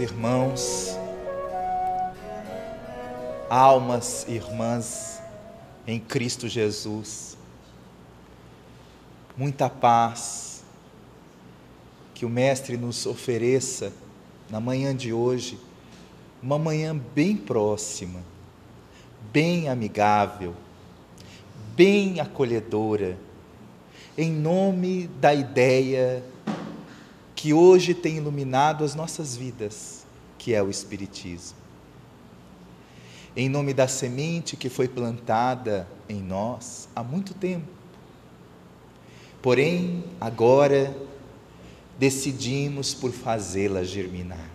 Irmãos, almas irmãs em Cristo Jesus, muita paz, que o Mestre nos ofereça na manhã de hoje, uma manhã bem próxima, bem amigável, bem acolhedora, em nome da ideia que hoje tem iluminado as nossas vidas, que é o Espiritismo. Em nome da semente que foi plantada em nós há muito tempo. Porém, agora decidimos por fazê-la germinar.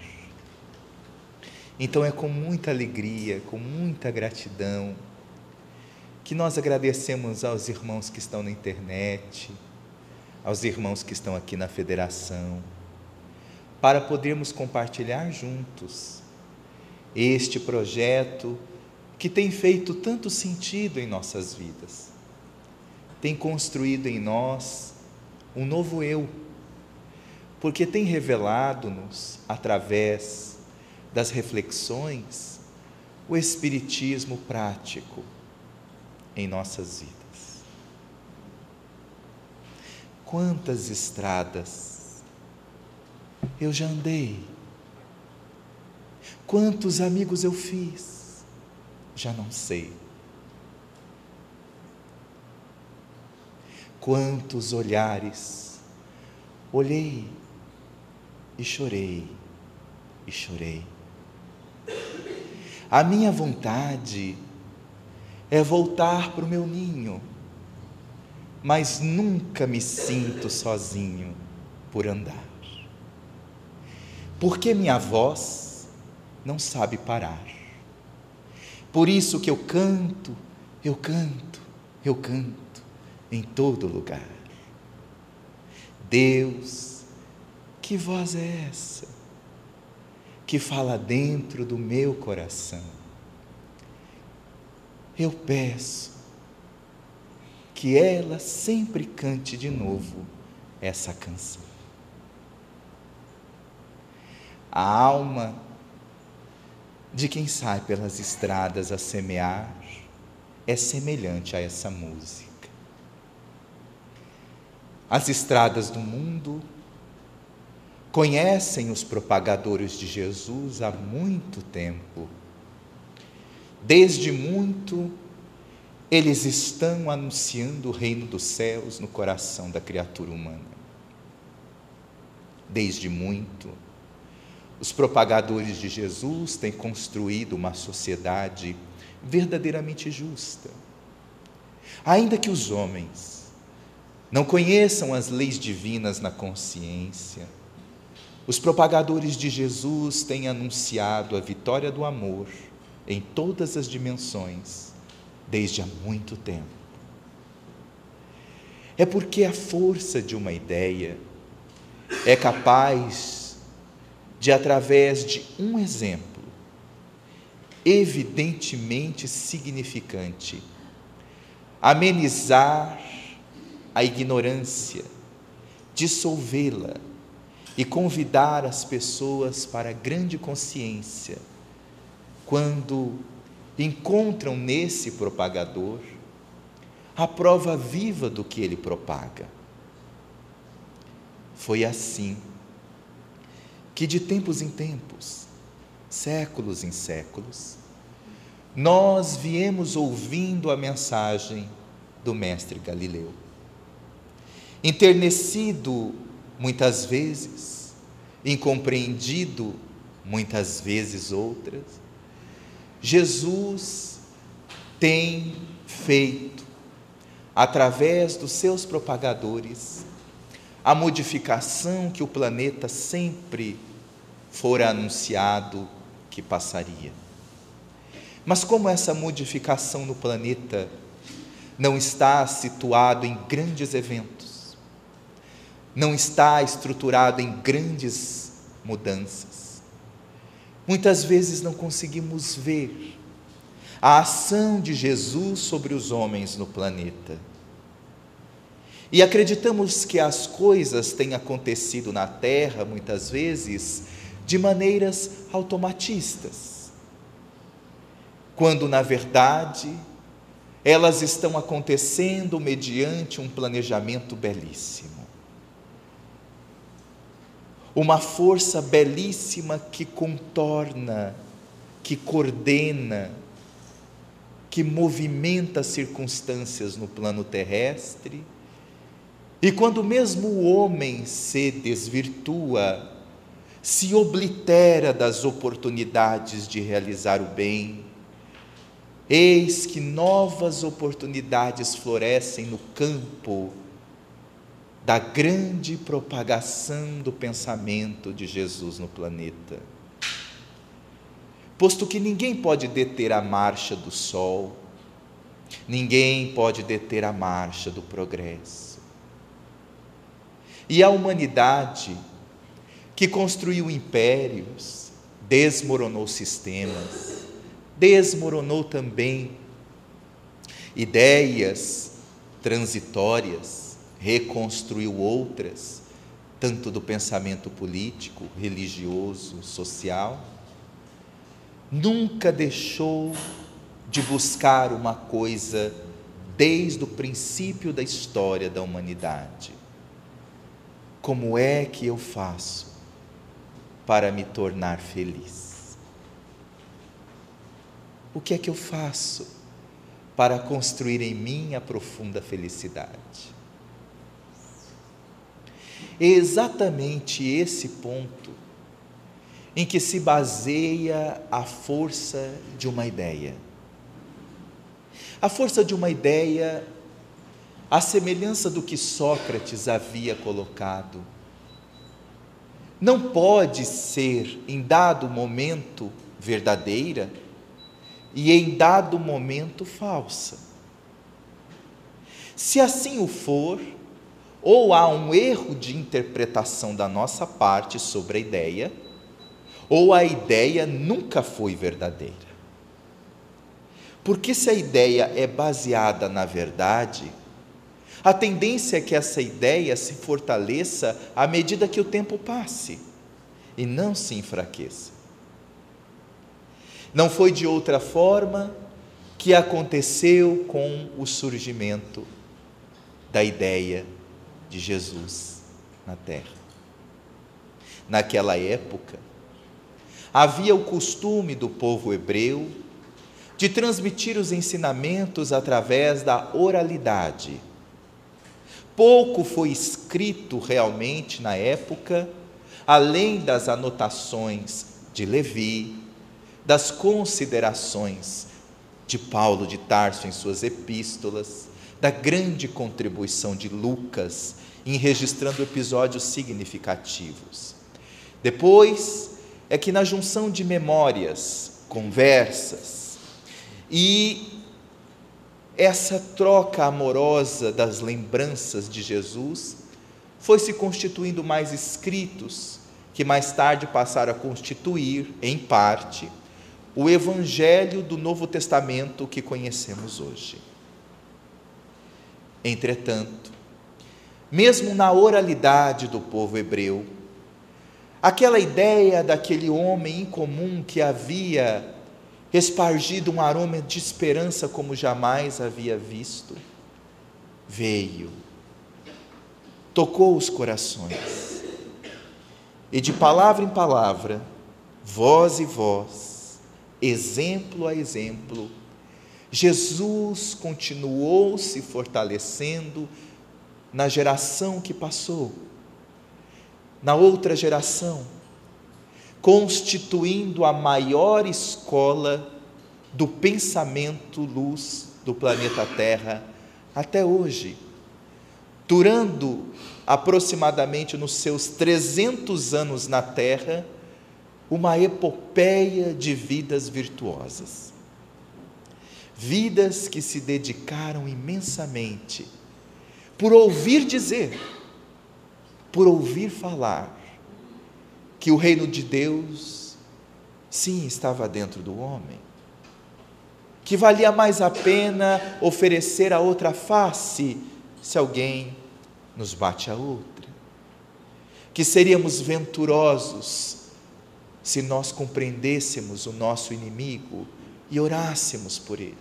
Então é com muita alegria, com muita gratidão, que nós agradecemos aos irmãos que estão na internet, aos irmãos que estão aqui na federação, para podermos compartilhar juntos este projeto que tem feito tanto sentido em nossas vidas, tem construído em nós um novo eu, porque tem revelado-nos, através das reflexões, o Espiritismo prático em nossas vidas. Quantas estradas eu já andei. Quantos amigos eu fiz? Já não sei. Quantos olhares olhei e chorei e chorei. A minha vontade é voltar para o meu ninho, mas nunca me sinto sozinho por andar porque minha voz não sabe parar. Por isso que eu canto, eu canto, eu canto em todo lugar. Deus, que voz é essa que fala dentro do meu coração? Eu peço que ela sempre cante de novo essa canção. A alma de quem sai pelas estradas a semear é semelhante a essa música. As estradas do mundo conhecem os propagadores de Jesus há muito tempo. Desde muito, eles estão anunciando o reino dos céus no coração da criatura humana. Desde muito, os propagadores de Jesus têm construído uma sociedade verdadeiramente justa. Ainda que os homens não conheçam as leis divinas na consciência, os propagadores de Jesus têm anunciado a vitória do amor em todas as dimensões desde há muito tempo. É porque a força de uma ideia é capaz de, através de um exemplo, evidentemente significante, amenizar a ignorância, dissolvê-la e convidar as pessoas para a grande consciência, quando encontram nesse propagador a prova viva do que ele propaga. Foi assim que de tempos em tempos, séculos em séculos, nós viemos ouvindo a mensagem do Mestre Galileu. Enternecido muitas vezes, incompreendido muitas vezes outras, Jesus tem feito, através dos seus propagadores, a modificação que o planeta sempre fora anunciado que passaria. Mas como essa modificação no planeta não está situado em grandes eventos, não está estruturado em grandes mudanças, muitas vezes não conseguimos ver a ação de Jesus sobre os homens no planeta e acreditamos que as coisas têm acontecido na terra, muitas vezes, de maneiras automatistas, quando na verdade elas estão acontecendo mediante um planejamento belíssimo. Uma força belíssima que contorna, que coordena, que movimenta as circunstâncias no plano terrestre. E quando mesmo o homem se desvirtua, se oblitera das oportunidades de realizar o bem, eis que novas oportunidades florescem no campo da grande propagação do pensamento de Jesus no planeta posto que ninguém pode deter a marcha do sol, ninguém pode deter a marcha do progresso. E a humanidade, que construiu impérios, desmoronou sistemas, desmoronou também ideias transitórias, reconstruiu outras, tanto do pensamento político, religioso, social nunca deixou de buscar uma coisa desde o princípio da história da humanidade. Como é que eu faço para me tornar feliz? O que é que eu faço para construir em mim a profunda felicidade? É exatamente esse ponto em que se baseia a força de uma ideia. A força de uma ideia, a semelhança do que Sócrates havia colocado, não pode ser em dado momento verdadeira e em dado momento falsa. Se assim o for, ou há um erro de interpretação da nossa parte sobre a ideia, ou a ideia nunca foi verdadeira. Porque se a ideia é baseada na verdade, a tendência é que essa ideia se fortaleça à medida que o tempo passe e não se enfraqueça. Não foi de outra forma que aconteceu com o surgimento da ideia de Jesus na terra. Naquela época, havia o costume do povo hebreu de transmitir os ensinamentos através da oralidade. Pouco foi escrito realmente na época, além das anotações de Levi, das considerações de Paulo de Tarso em suas epístolas, da grande contribuição de Lucas em registrando episódios significativos. Depois, é que na junção de memórias, conversas e essa troca amorosa das lembranças de Jesus foi se constituindo mais escritos que mais tarde passaram a constituir, em parte, o Evangelho do Novo Testamento que conhecemos hoje. Entretanto, mesmo na oralidade do povo hebreu, Aquela ideia daquele homem incomum que havia espargido um aroma de esperança como jamais havia visto, veio, tocou os corações, e de palavra em palavra, voz e voz, exemplo a exemplo, Jesus continuou se fortalecendo na geração que passou. Na outra geração, constituindo a maior escola do pensamento luz do planeta Terra até hoje, durando aproximadamente nos seus 300 anos na Terra, uma epopeia de vidas virtuosas. Vidas que se dedicaram imensamente por ouvir dizer por ouvir falar que o reino de Deus, sim, estava dentro do homem, que valia mais a pena oferecer a outra face se alguém nos bate a outra, que seríamos venturosos se nós compreendêssemos o nosso inimigo e orássemos por ele,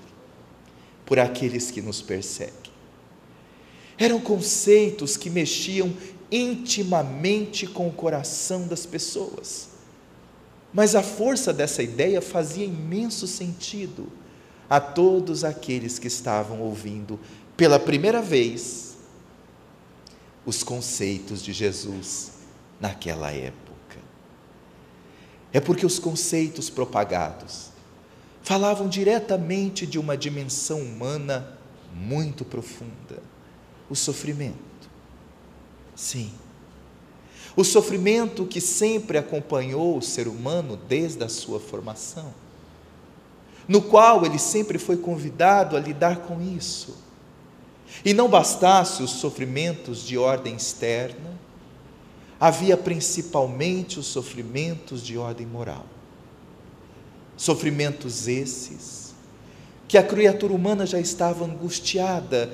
por aqueles que nos perseguem. Eram conceitos que mexiam intimamente com o coração das pessoas. Mas a força dessa ideia fazia imenso sentido a todos aqueles que estavam ouvindo pela primeira vez os conceitos de Jesus naquela época. É porque os conceitos propagados falavam diretamente de uma dimensão humana muito profunda, o sofrimento. Sim. O sofrimento que sempre acompanhou o ser humano desde a sua formação, no qual ele sempre foi convidado a lidar com isso. E não bastasse os sofrimentos de ordem externa, havia principalmente os sofrimentos de ordem moral. Sofrimentos esses que a criatura humana já estava angustiada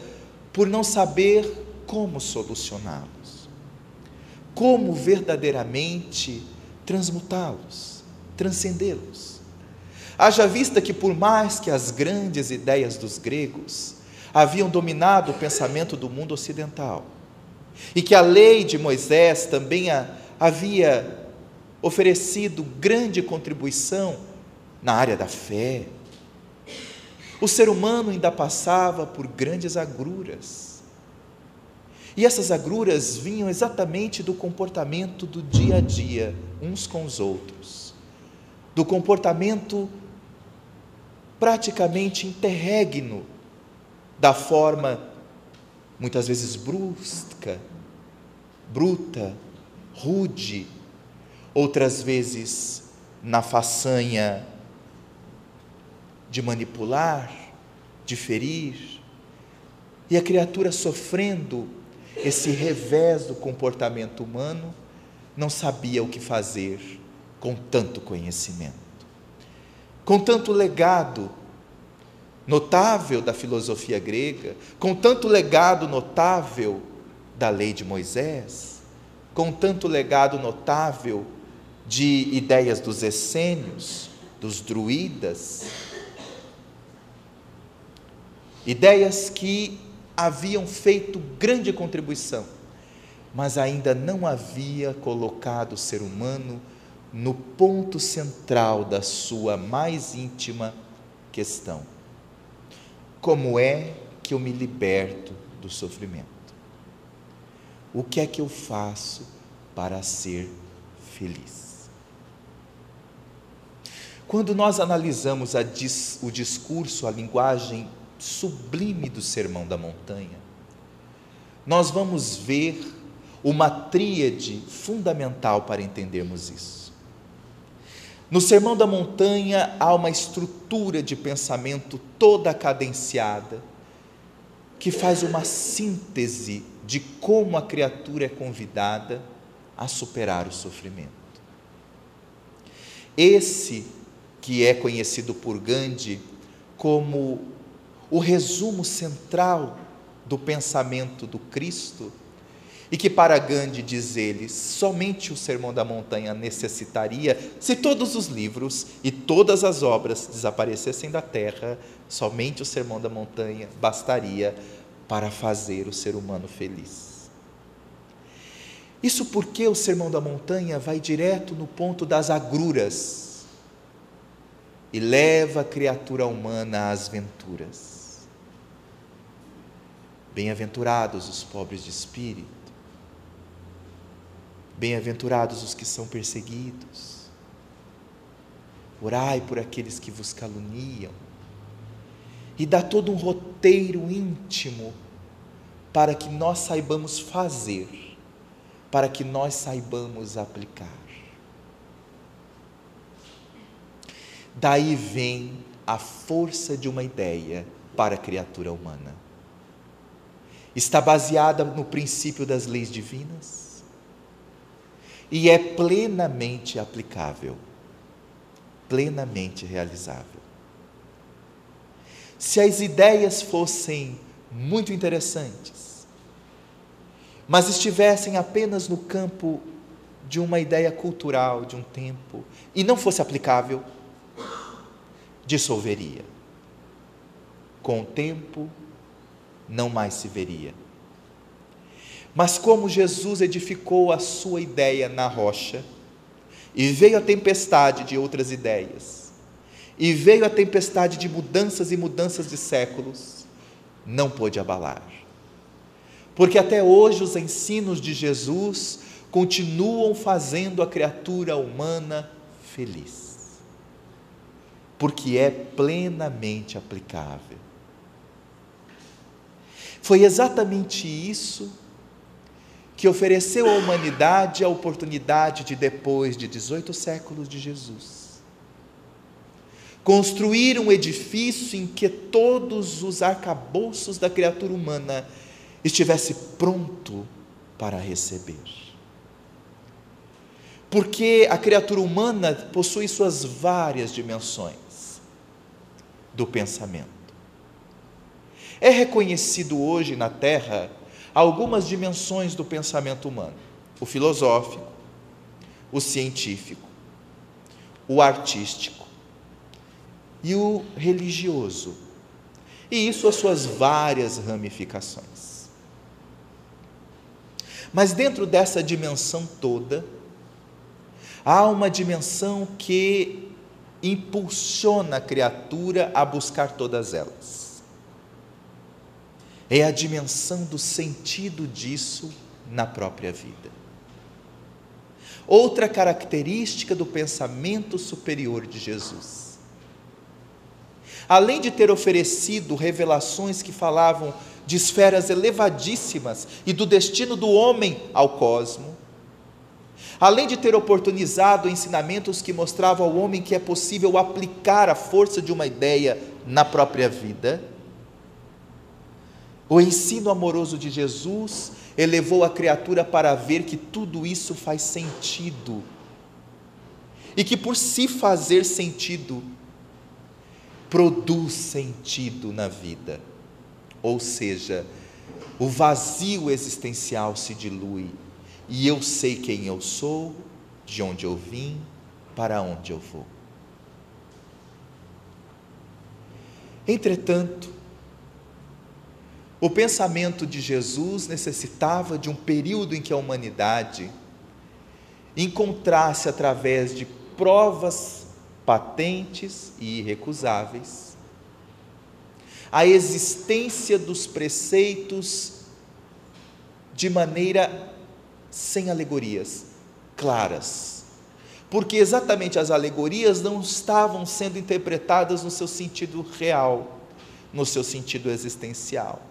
por não saber como solucioná-los, como verdadeiramente transmutá-los, transcendê-los. Haja vista que, por mais que as grandes ideias dos gregos haviam dominado o pensamento do mundo ocidental, e que a lei de Moisés também havia oferecido grande contribuição na área da fé. O ser humano ainda passava por grandes agruras. E essas agruras vinham exatamente do comportamento do dia a dia, uns com os outros, do comportamento praticamente interregno, da forma muitas vezes brusca, bruta, rude, outras vezes na façanha de manipular, de ferir, e a criatura sofrendo esse revés do comportamento humano, não sabia o que fazer com tanto conhecimento, com tanto legado notável da filosofia grega, com tanto legado notável da lei de Moisés, com tanto legado notável de ideias dos essênios, dos druidas, ideias que haviam feito grande contribuição, mas ainda não havia colocado o ser humano no ponto central da sua mais íntima questão. Como é que eu me liberto do sofrimento? O que é que eu faço para ser feliz? Quando nós analisamos dis, o discurso, a linguagem sublime do Sermão da Montanha, nós vamos ver uma tríade fundamental para entendermos isso. No Sermão da Montanha há uma estrutura de pensamento toda cadenciada, que faz uma síntese de como a criatura é convidada a superar o sofrimento. Esse que é conhecido por Gandhi como o resumo central do pensamento do Cristo, e que para Gandhi, diz ele, somente o Sermão da Montanha necessitaria, se todos os livros e todas as obras desaparecessem da terra, somente o Sermão da Montanha bastaria para fazer o ser humano feliz. Isso porque o Sermão da Montanha vai direto no ponto das agruras e leva a criatura humana às venturas. Bem-aventurados os pobres de espírito, Bem-aventurados os que são perseguidos. Orai por aqueles que vos caluniam. E dá todo um roteiro íntimo para que nós saibamos fazer, para que nós saibamos aplicar. Daí vem a força de uma ideia para a criatura humana. Está baseada no princípio das leis divinas e é plenamente aplicável, plenamente realizável. Se as ideias fossem muito interessantes, mas estivessem apenas no campo de uma ideia cultural de um tempo e não fosse aplicável, dissolveria. Com o tempo, não mais se veria. Mas como Jesus edificou a sua ideia na rocha, e veio a tempestade de outras ideias, e veio a tempestade de mudanças e mudanças de séculos, não pôde abalar. Porque até hoje os ensinos de Jesus continuam fazendo a criatura humana feliz. Porque é plenamente aplicável. Foi exatamente isso que ofereceu à humanidade a oportunidade de, depois de 18 séculos de Jesus, construir um edifício em que todos os arcabouços da criatura humana estivesse pronto para receber. Porque a criatura humana possui suas várias dimensões do pensamento. É reconhecido hoje na Terra algumas dimensões do pensamento humano: o filosófico, o científico, o artístico e o religioso. E isso as suas várias ramificações. Mas dentro dessa dimensão toda, há uma dimensão que impulsiona a criatura a buscar todas elas é a dimensão do sentido disso na própria vida. Outra característica do pensamento superior de Jesus. Além de ter oferecido revelações que falavam de esferas elevadíssimas e do destino do homem ao cosmo, além de ter oportunizado ensinamentos que mostravam ao homem que é possível aplicar a força de uma ideia na própria vida, o ensino amoroso de Jesus elevou a criatura para ver que tudo isso faz sentido. E que por si fazer sentido, produz sentido na vida. Ou seja, o vazio existencial se dilui e eu sei quem eu sou, de onde eu vim, para onde eu vou. Entretanto, o pensamento de Jesus necessitava de um período em que a humanidade encontrasse, através de provas patentes e irrecusáveis, a existência dos preceitos de maneira sem alegorias, claras. Porque exatamente as alegorias não estavam sendo interpretadas no seu sentido real, no seu sentido existencial.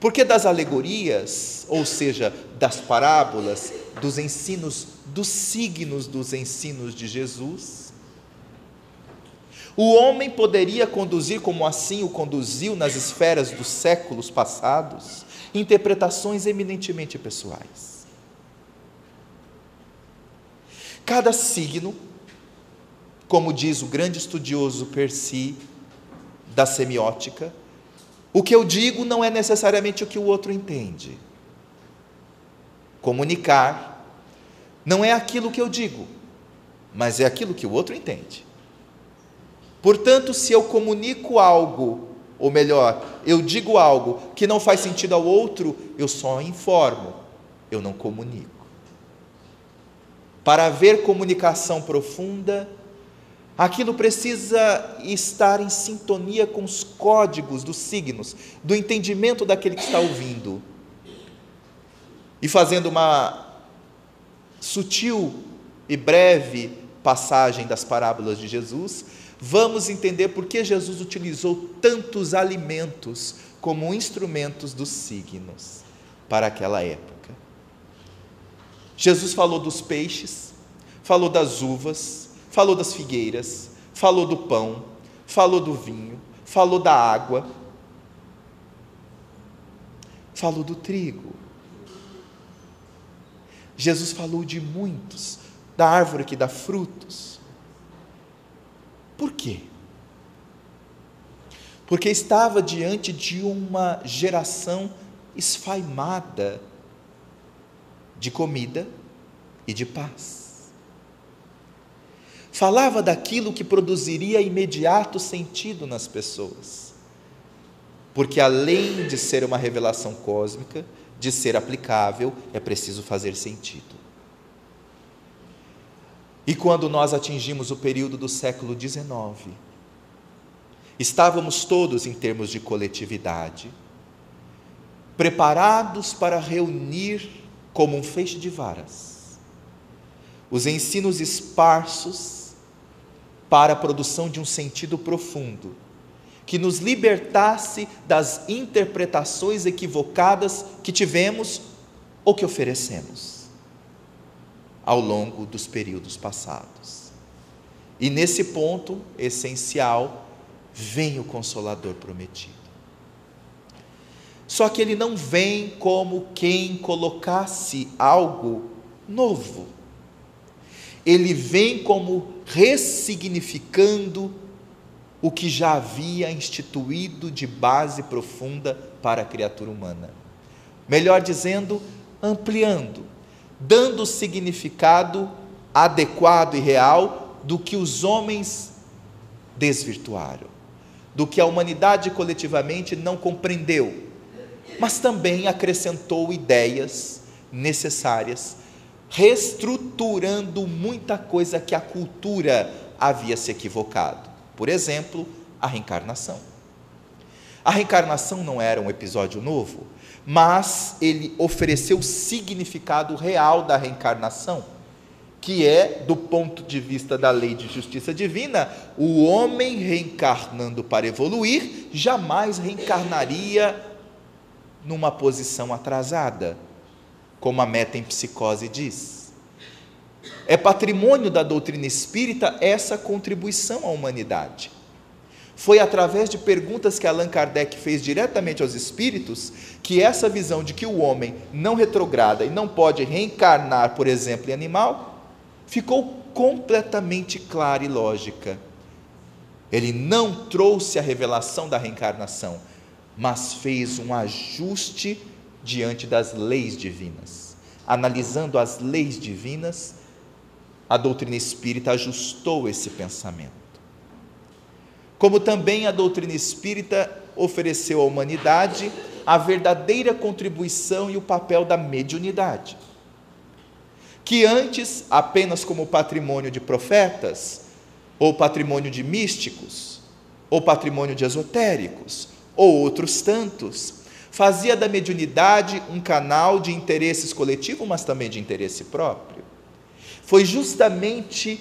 Porque das alegorias, ou seja, das parábolas, dos ensinos, dos signos dos ensinos de Jesus, o homem poderia conduzir, como assim o conduziu nas esferas dos séculos passados, interpretações eminentemente pessoais. Cada signo, como diz o grande estudioso Percy da semiótica, o que eu digo não é necessariamente o que o outro entende. Comunicar não é aquilo que eu digo, mas é aquilo que o outro entende. Portanto, se eu comunico algo, ou melhor, eu digo algo que não faz sentido ao outro, eu só informo, eu não comunico. Para haver comunicação profunda, Aquilo precisa estar em sintonia com os códigos dos signos, do entendimento daquele que está ouvindo. E fazendo uma sutil e breve passagem das parábolas de Jesus, vamos entender por que Jesus utilizou tantos alimentos como instrumentos dos signos para aquela época. Jesus falou dos peixes, falou das uvas, falou das figueiras, falou do pão, falou do vinho, falou da água, falou do trigo. Jesus falou de muitos, da árvore que dá frutos. Por quê? Porque estava diante de uma geração esfaimada de comida e de paz. Falava daquilo que produziria imediato sentido nas pessoas. Porque além de ser uma revelação cósmica, de ser aplicável, é preciso fazer sentido. E quando nós atingimos o período do século XIX, estávamos todos, em termos de coletividade, preparados para reunir como um feixe de varas os ensinos esparsos para a produção de um sentido profundo que nos libertasse das interpretações equivocadas que tivemos ou que oferecemos ao longo dos períodos passados. E nesse ponto essencial vem o Consolador prometido. Só que ele não vem como quem colocasse algo novo. Ele vem como ressignificando o que já havia instituído de base profunda para a criatura humana. Melhor dizendo, ampliando, dando significado adequado e real do que os homens desvirtuaram, do que a humanidade coletivamente não compreendeu, mas também acrescentou ideias necessárias, reestruturando muita coisa que a cultura havia se equivocado. Por exemplo, a reencarnação. A reencarnação não era um episódio novo, mas ele ofereceu o significado real da reencarnação, que é, do ponto de vista da lei de justiça divina, o homem reencarnando para evoluir jamais reencarnaria numa posição atrasada, como a meta em psicose diz. É patrimônio da doutrina espírita essa contribuição à humanidade. Foi através de perguntas que Allan Kardec fez diretamente aos espíritos que essa visão de que o homem não retrograda e não pode reencarnar, por exemplo, em animal, ficou completamente clara e lógica. Ele não trouxe a revelação da reencarnação, mas fez um ajuste diante das leis divinas. Analisando as leis divinas, a doutrina espírita ajustou esse pensamento. Como também a doutrina espírita ofereceu à humanidade a verdadeira contribuição e o papel da mediunidade, que antes, apenas como patrimônio de profetas, ou patrimônio de místicos, ou patrimônio de esotéricos, ou outros tantos, fazia da mediunidade um canal de interesses coletivo, mas também de interesse próprio foi justamente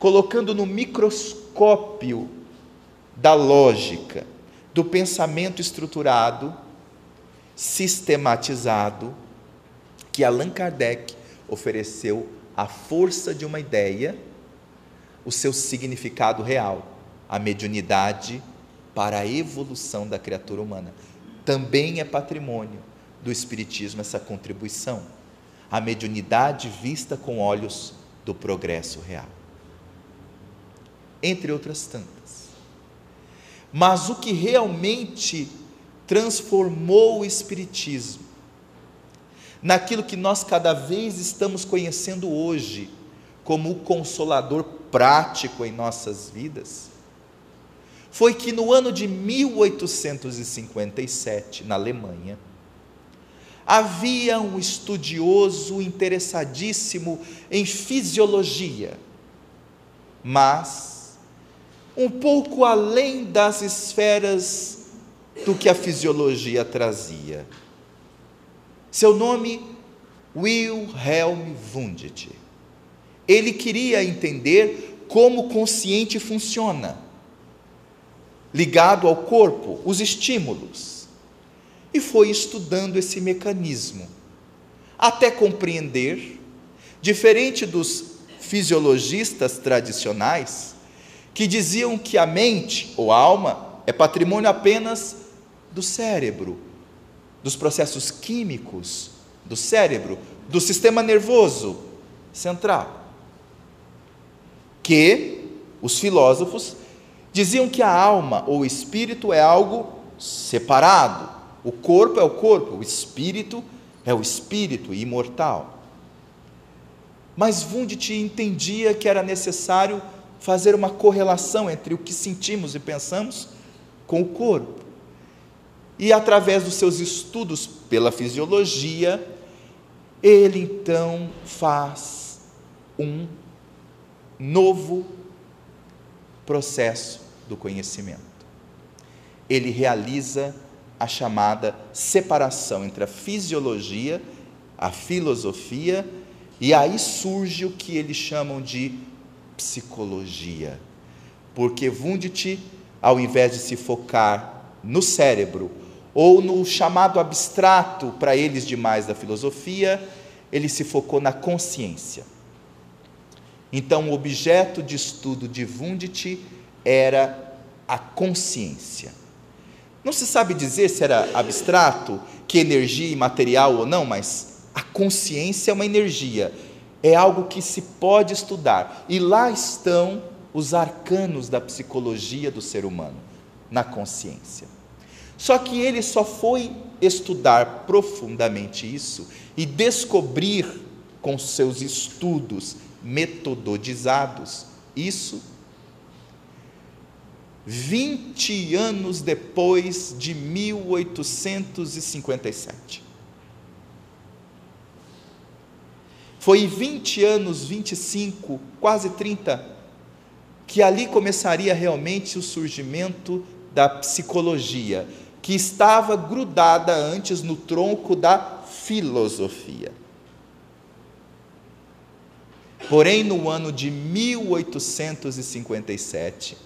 colocando no microscópio da lógica, do pensamento estruturado, sistematizado, que Allan Kardec ofereceu a força de uma ideia, o seu significado real, a mediunidade para a evolução da criatura humana. Também é patrimônio do Espiritismo essa contribuição a mediunidade vista com olhos do progresso real. Entre outras tantas. Mas o que realmente transformou o Espiritismo naquilo que nós cada vez estamos conhecendo hoje como o consolador prático em nossas vidas, foi que no ano de 1857, na Alemanha, havia um estudioso interessadíssimo em fisiologia, mas um pouco além das esferas do que a fisiologia trazia. Seu nome, Wilhelm Wundt. Ele queria entender como o consciente funciona, ligado ao corpo, os estímulos e foi estudando esse mecanismo, até compreender, diferente dos fisiologistas tradicionais, que diziam que a mente ou a alma é patrimônio apenas do cérebro, dos processos químicos do cérebro, do sistema nervoso central. Que os filósofos diziam que a alma ou espírito é algo separado, o corpo é o corpo, o espírito é o espírito imortal. Mas Wundt entendia que era necessário fazer uma correlação entre o que sentimos e pensamos com o corpo. E através dos seus estudos pela fisiologia, ele então faz um novo processo do conhecimento. Ele realiza a chamada separação entre a fisiologia, a filosofia, e aí surge o que eles chamam de psicologia. Porque Wundt, ao invés de se focar no cérebro ou no chamado abstrato para eles demais da filosofia, ele se focou na consciência. Então, o objeto de estudo de Wundt era a consciência. Não se sabe dizer se era abstrato, que energia imaterial ou não, mas a consciência é uma energia, é algo que se pode estudar. E lá estão os arcanos da psicologia do ser humano, na consciência. Só que ele só foi estudar profundamente isso e descobrir com seus estudos metodologizados isso 20 anos depois de 1857. Foi 20 anos, 25, quase 30, que ali começaria realmente o surgimento da psicologia, que estava grudada antes no tronco da filosofia. Porém, no ano de 1857,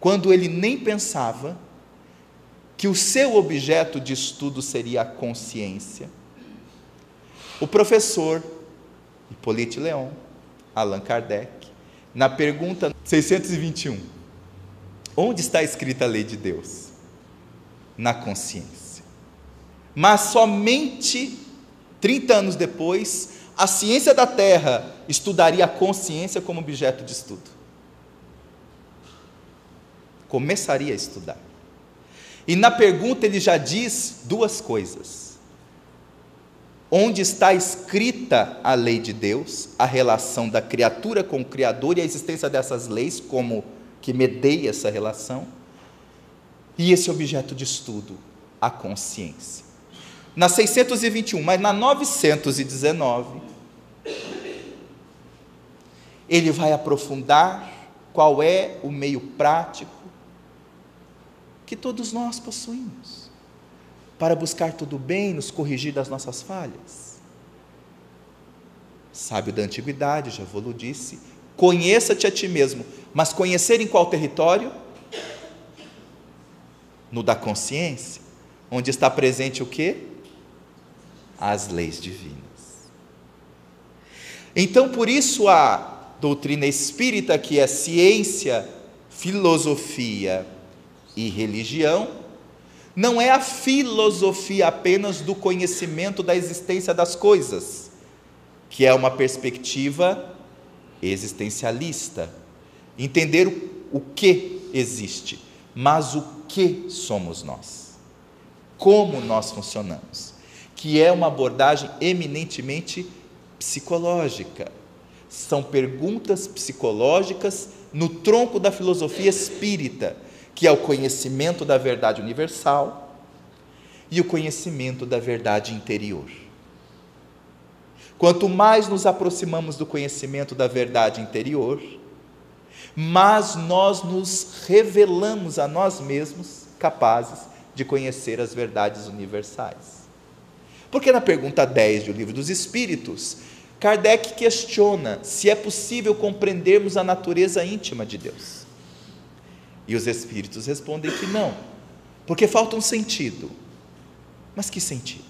quando ele nem pensava que o seu objeto de estudo seria a consciência, o professor Hippolyte Leon, Allan Kardec, na pergunta 621, onde está escrita a lei de Deus? Na consciência. Mas somente 30 anos depois, a ciência da Terra estudaria a consciência como objeto de estudo. Começaria a estudar. E na pergunta ele já diz duas coisas onde está escrita a lei de Deus, a relação da criatura com o Criador e a existência dessas leis, como que medeia essa relação, e esse objeto de estudo, a consciência. Na 621, mas na 919, ele vai aprofundar qual é o meio prático que todos nós possuímos para buscar tudo bem, nos corrigir das nossas falhas? Sábio da antiguidade, já vou disse, conheça-te a ti mesmo, mas conhecer em qual território? No da consciência, onde está presente o que? As leis divinas. Então, por isso a doutrina espírita, que é ciência, filosofia e religião, não é a filosofia apenas do conhecimento da existência das coisas, que é uma perspectiva existencialista. Entender o, que existe, mas o que somos nós. Como nós funcionamos. Que é uma abordagem eminentemente psicológica. São perguntas psicológicas no tronco da filosofia espírita que é o conhecimento da verdade universal e o conhecimento da verdade interior. Quanto mais nos aproximamos do conhecimento da verdade interior, mais nós nos revelamos a nós mesmos capazes de conhecer as verdades universais. Porque na pergunta 10 do Livro dos Espíritos, Kardec questiona se é possível compreendermos a natureza íntima de Deus. E os espíritos respondem que não, porque falta um sentido. Mas que sentido?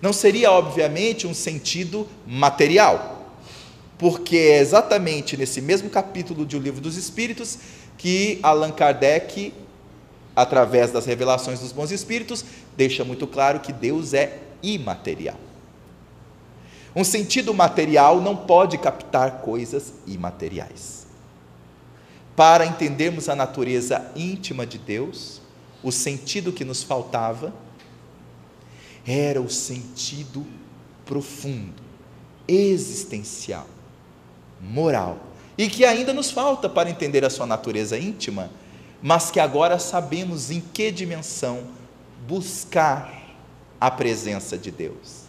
Não seria, obviamente, um sentido material, porque é exatamente nesse mesmo capítulo de O Livro dos Espíritos que Allan Kardec, através das revelações dos bons espíritos, deixa muito claro que Deus é imaterial. Um sentido material não pode captar coisas imateriais. Para entendermos a natureza íntima de Deus, o sentido que nos faltava era o sentido profundo, existencial, moral, e que ainda nos falta para entender a sua natureza íntima, mas que agora sabemos em que dimensão buscar a presença de Deus.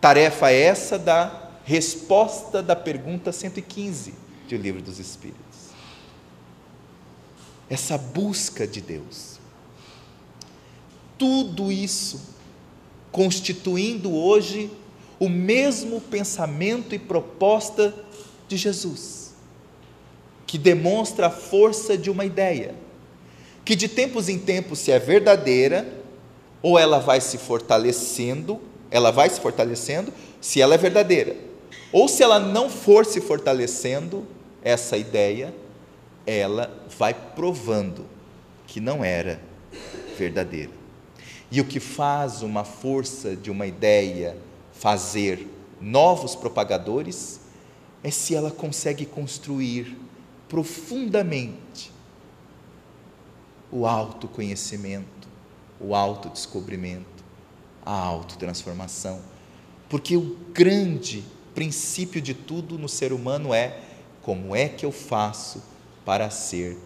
Tarefa essa da resposta da pergunta 115 do Livro dos Espíritos. Essa busca de Deus. Tudo isso constituindo hoje o mesmo pensamento e proposta de Jesus, que demonstra a força de uma ideia, que de tempos em tempos, se é verdadeira, ou ela vai se fortalecendo, ela vai se fortalecendo, se ela é verdadeira, ou se ela não for se fortalecendo, essa ideia, ela vai provando que não era verdadeira. E o que faz uma força de uma ideia fazer novos propagadores é se ela consegue construir profundamente o autoconhecimento, o autodescobrimento, a autotransformação. Porque o grande princípio de tudo no ser humano é como é que eu faço para ser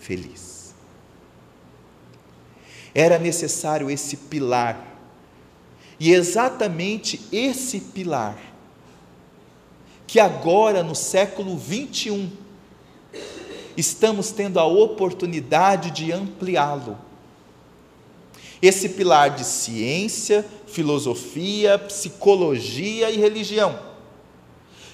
feliz. Era necessário esse pilar e exatamente esse pilar, que agora no século 21, estamos tendo a oportunidade de ampliá-lo. Esse pilar de ciência, filosofia, psicologia e religião.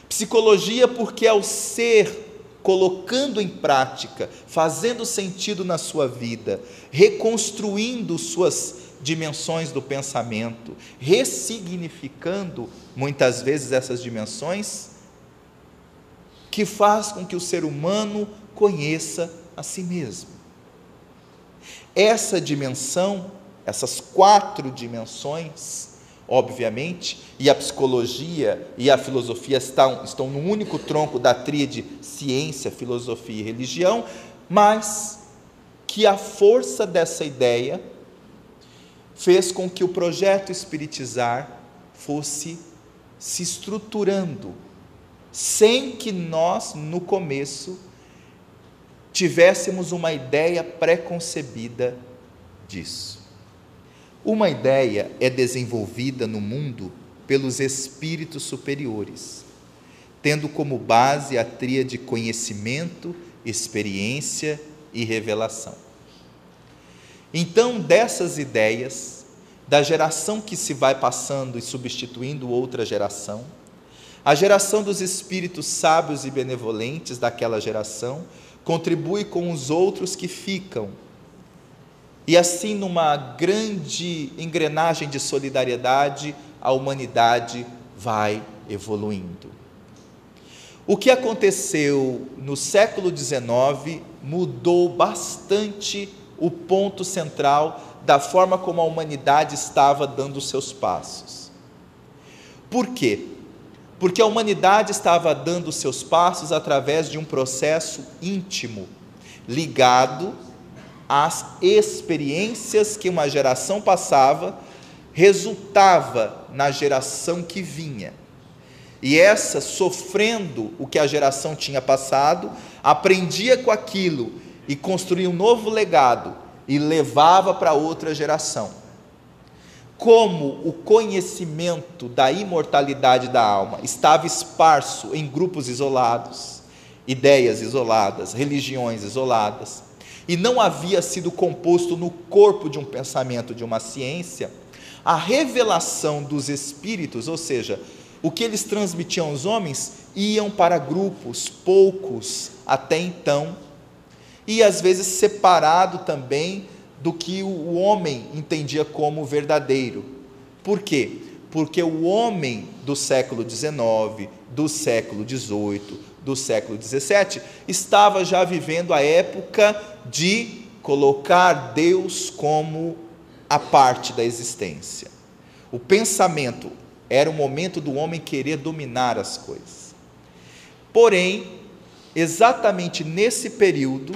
Psicologia, porque é o ser colocando em prática, fazendo sentido na sua vida, reconstruindo suas dimensões do pensamento, ressignificando muitas vezes essas dimensões, que faz com que o ser humano conheça a si mesmo. Essa dimensão, essas quatro dimensões, obviamente, e a psicologia e a filosofia estão, estão no único tronco da tríade ciência, filosofia e religião, mas que a força dessa ideia fez com que o projeto espiritizar fosse se estruturando, sem que nós, no começo, tivéssemos uma ideia preconcebida disso. Uma ideia é desenvolvida no mundo pelos espíritos superiores, tendo como base a tríade conhecimento, experiência e revelação. Então, dessas ideias, da geração que se vai passando e substituindo outra geração, a geração dos espíritos sábios e benevolentes daquela geração contribui com os outros que ficam. E assim, numa grande engrenagem de solidariedade, a humanidade vai evoluindo. O que aconteceu no século XIX mudou bastante o ponto central da forma como a humanidade estava dando seus passos. Por quê? Porque a humanidade estava dando seus passos através de um processo íntimo, ligado às experiências que uma geração passava, resultava na geração que vinha. E essa, sofrendo o que a geração tinha passado, aprendia com aquilo e construía um novo legado e levava para outra geração. Como o conhecimento da imortalidade da alma estava esparso em grupos isolados, ideias isoladas, religiões isoladas, e não havia sido composto no corpo de um pensamento de uma ciência, a revelação dos espíritos, ou seja, o que eles transmitiam aos homens, iam para grupos, poucos até então, e às vezes separado também do que o homem entendia como verdadeiro. Por quê? Porque o homem do século XIX, do século XVIII, do século XVII, estava já vivendo a época de colocar Deus como a parte da existência. O pensamento era o momento do homem querer dominar as coisas. Porém, exatamente nesse período,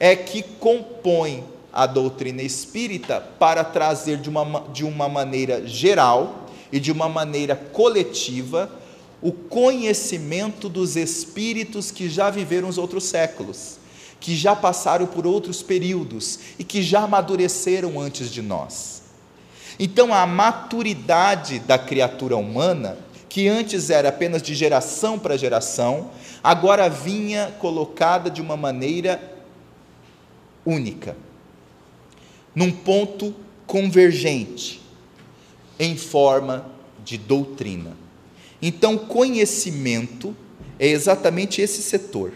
é que compõe a doutrina espírita para trazer de uma, de uma maneira geral e de uma maneira coletiva o conhecimento dos espíritos que já viveram os outros séculos, que já passaram por outros períodos e que já amadureceram antes de nós. Então, a maturidade da criatura humana, que antes era apenas de geração para geração, agora vinha colocada de uma maneira única, num ponto convergente, em forma de doutrina. Então, conhecimento é exatamente esse setor,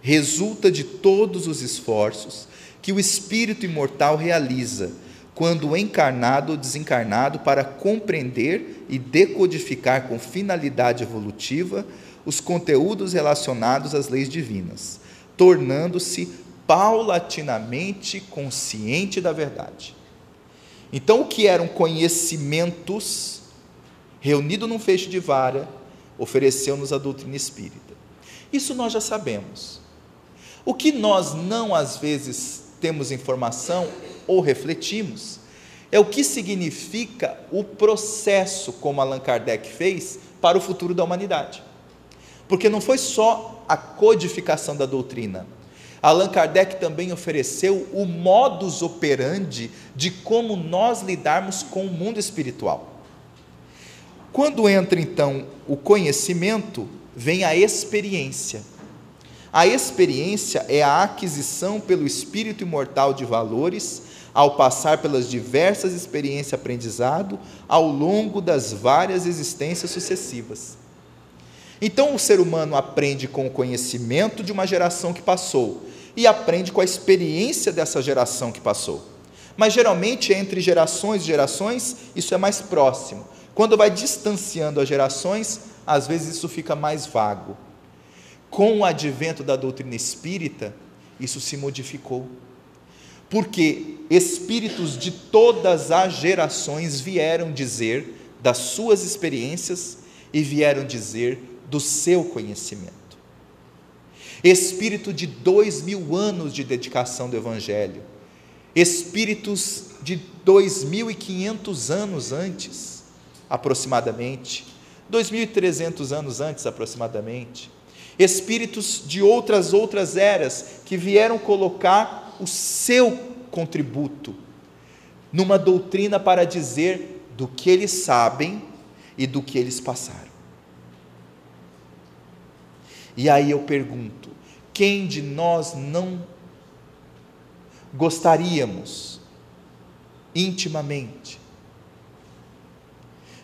resulta de todos os esforços que o espírito imortal realiza quando encarnado ou desencarnado para compreender e decodificar com finalidade evolutiva os conteúdos relacionados às leis divinas, tornando-se paulatinamente consciente da verdade. Então, o que eram conhecimentos reunido num feixe de vara, ofereceu-nos a doutrina espírita. Isso nós já sabemos. O que nós não às vezes temos informação ou refletimos é o que significa o processo, como Allan Kardec fez, para o futuro da humanidade. Porque não foi só a codificação da doutrina. Allan Kardec também ofereceu o modus operandi de como nós lidarmos com o mundo espiritual. Quando entra então o conhecimento, vem a experiência. A experiência é a aquisição pelo espírito imortal de valores ao passar pelas diversas experiências aprendizado ao longo das várias existências sucessivas. Então o ser humano aprende com o conhecimento de uma geração que passou e aprende com a experiência dessa geração que passou. Mas geralmente entre gerações e gerações isso é mais próximo. Quando vai distanciando as gerações, às vezes isso fica mais vago. Com o advento da doutrina espírita, isso se modificou. Porque espíritos de todas as gerações vieram dizer das suas experiências e vieram dizer do seu conhecimento. Espírito de dois mil anos de dedicação do Evangelho, espíritos de dois mil e quinhentos anos antes, aproximadamente, 2.300 anos antes, aproximadamente. Espíritos de outras outras eras que vieram colocar o seu contributo numa doutrina para dizer do que eles sabem e do que eles passaram. E aí eu pergunto: quem de nós não gostaríamos intimamente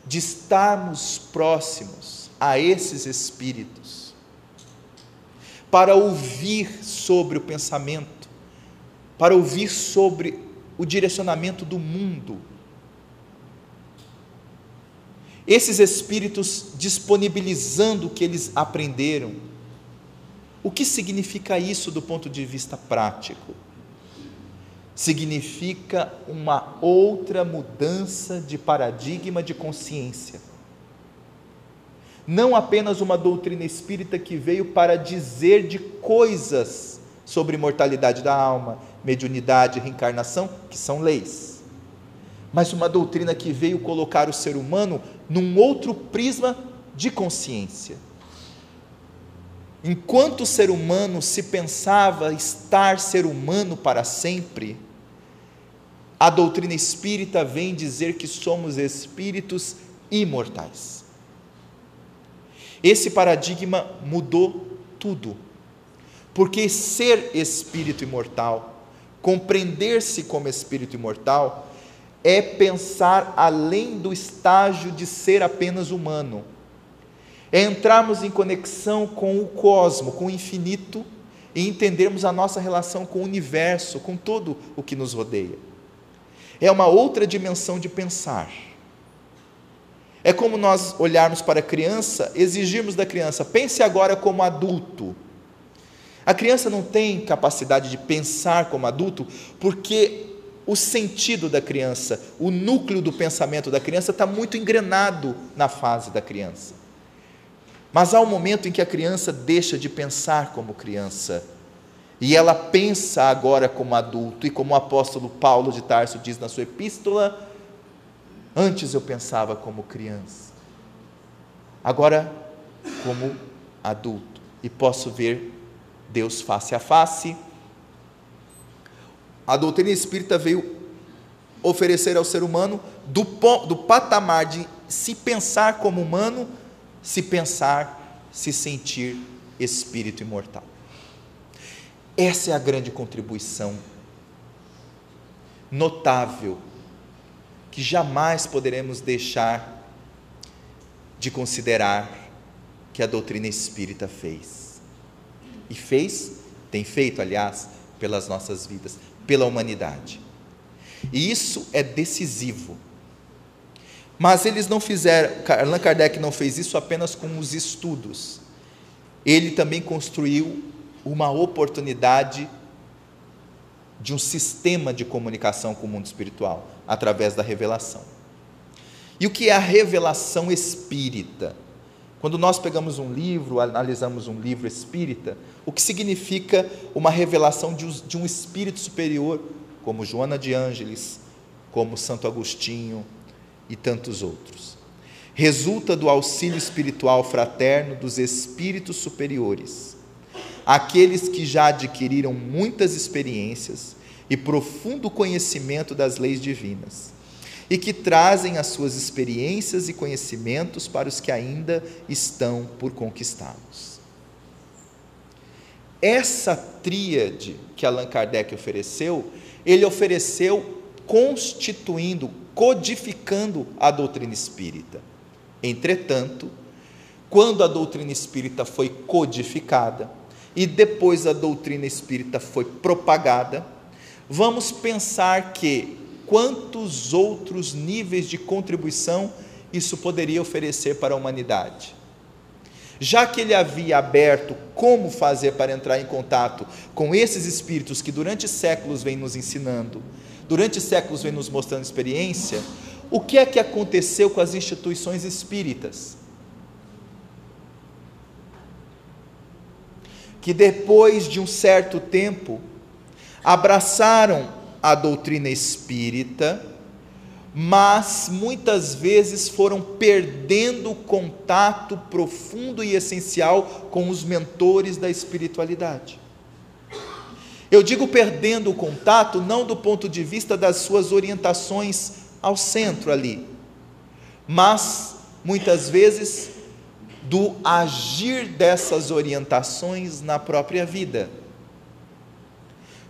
de estarmos próximos a esses espíritos, para ouvir sobre o pensamento, para ouvir sobre o direcionamento do mundo. Esses espíritos disponibilizando o que eles aprenderam. O que significa isso do ponto de vista prático? Significa uma outra mudança de paradigma de consciência. Não apenas uma doutrina espírita que veio para dizer de coisas sobre mortalidade da alma, mediunidade, reencarnação, que são leis, mas uma doutrina que veio colocar o ser humano num outro prisma de consciência. Enquanto o ser humano se pensava estar ser humano para sempre, a doutrina espírita vem dizer que somos espíritos imortais. Esse paradigma mudou tudo, porque ser espírito imortal, compreender-se como espírito imortal, é pensar além do estágio de ser apenas humano, é entrarmos em conexão com o cosmo, com o infinito, e entendermos a nossa relação com o universo, com tudo o que nos rodeia. É uma outra dimensão de pensar. É como nós olharmos para a criança, exigirmos da criança, pense agora como adulto. A criança não tem capacidade de pensar como adulto, porque o sentido da criança, o núcleo do pensamento da criança está muito engrenado na fase da criança. Mas há um momento em que a criança deixa de pensar como criança e ela pensa agora como adulto, e como o apóstolo Paulo de Tarso diz na sua epístola: Antes eu pensava como criança, agora como adulto e posso ver Deus face a face. A doutrina espírita veio oferecer ao ser humano do, do patamar de se pensar como humano, se pensar, se sentir espírito imortal. Essa é a grande contribuição notável que jamais poderemos deixar de considerar que a doutrina espírita fez. E fez, tem feito, aliás, pelas nossas vidas, pela humanidade. E isso é decisivo. Mas eles não fizeram, Allan Kardec não fez isso apenas com os estudos. Ele também construiu uma oportunidade de um sistema de comunicação com o mundo espiritual, através da revelação. E o que é a revelação espírita? Quando nós pegamos um livro, analisamos um livro espírita, o que significa uma revelação de um espírito superior, como Joana de Ângeles, como Santo Agostinho e tantos outros. Resulta do auxílio espiritual fraterno dos espíritos superiores aqueles que já adquiriram muitas experiências e profundo conhecimento das leis divinas, e que trazem as suas experiências e conhecimentos para os que ainda estão por conquistá-los. Essa tríade que Allan Kardec ofereceu, ele ofereceu constituindo, codificando a doutrina espírita. Entretanto, quando a doutrina espírita foi codificada, e depois a doutrina espírita foi propagada, vamos pensar que quantos outros níveis de contribuição isso poderia oferecer para a humanidade. Já que ele havia aberto como fazer para entrar em contato com esses espíritos que durante séculos vêm nos ensinando, durante séculos vêm nos mostrando experiência, o que é que aconteceu com as instituições espíritas? Que depois de um certo tempo abraçaram a doutrina espírita, mas muitas vezes foram perdendo o contato profundo e essencial com os mentores da espiritualidade. Eu digo perdendo o contato não do ponto de vista das suas orientações ao centro ali, mas muitas vezes do agir dessas orientações na própria vida.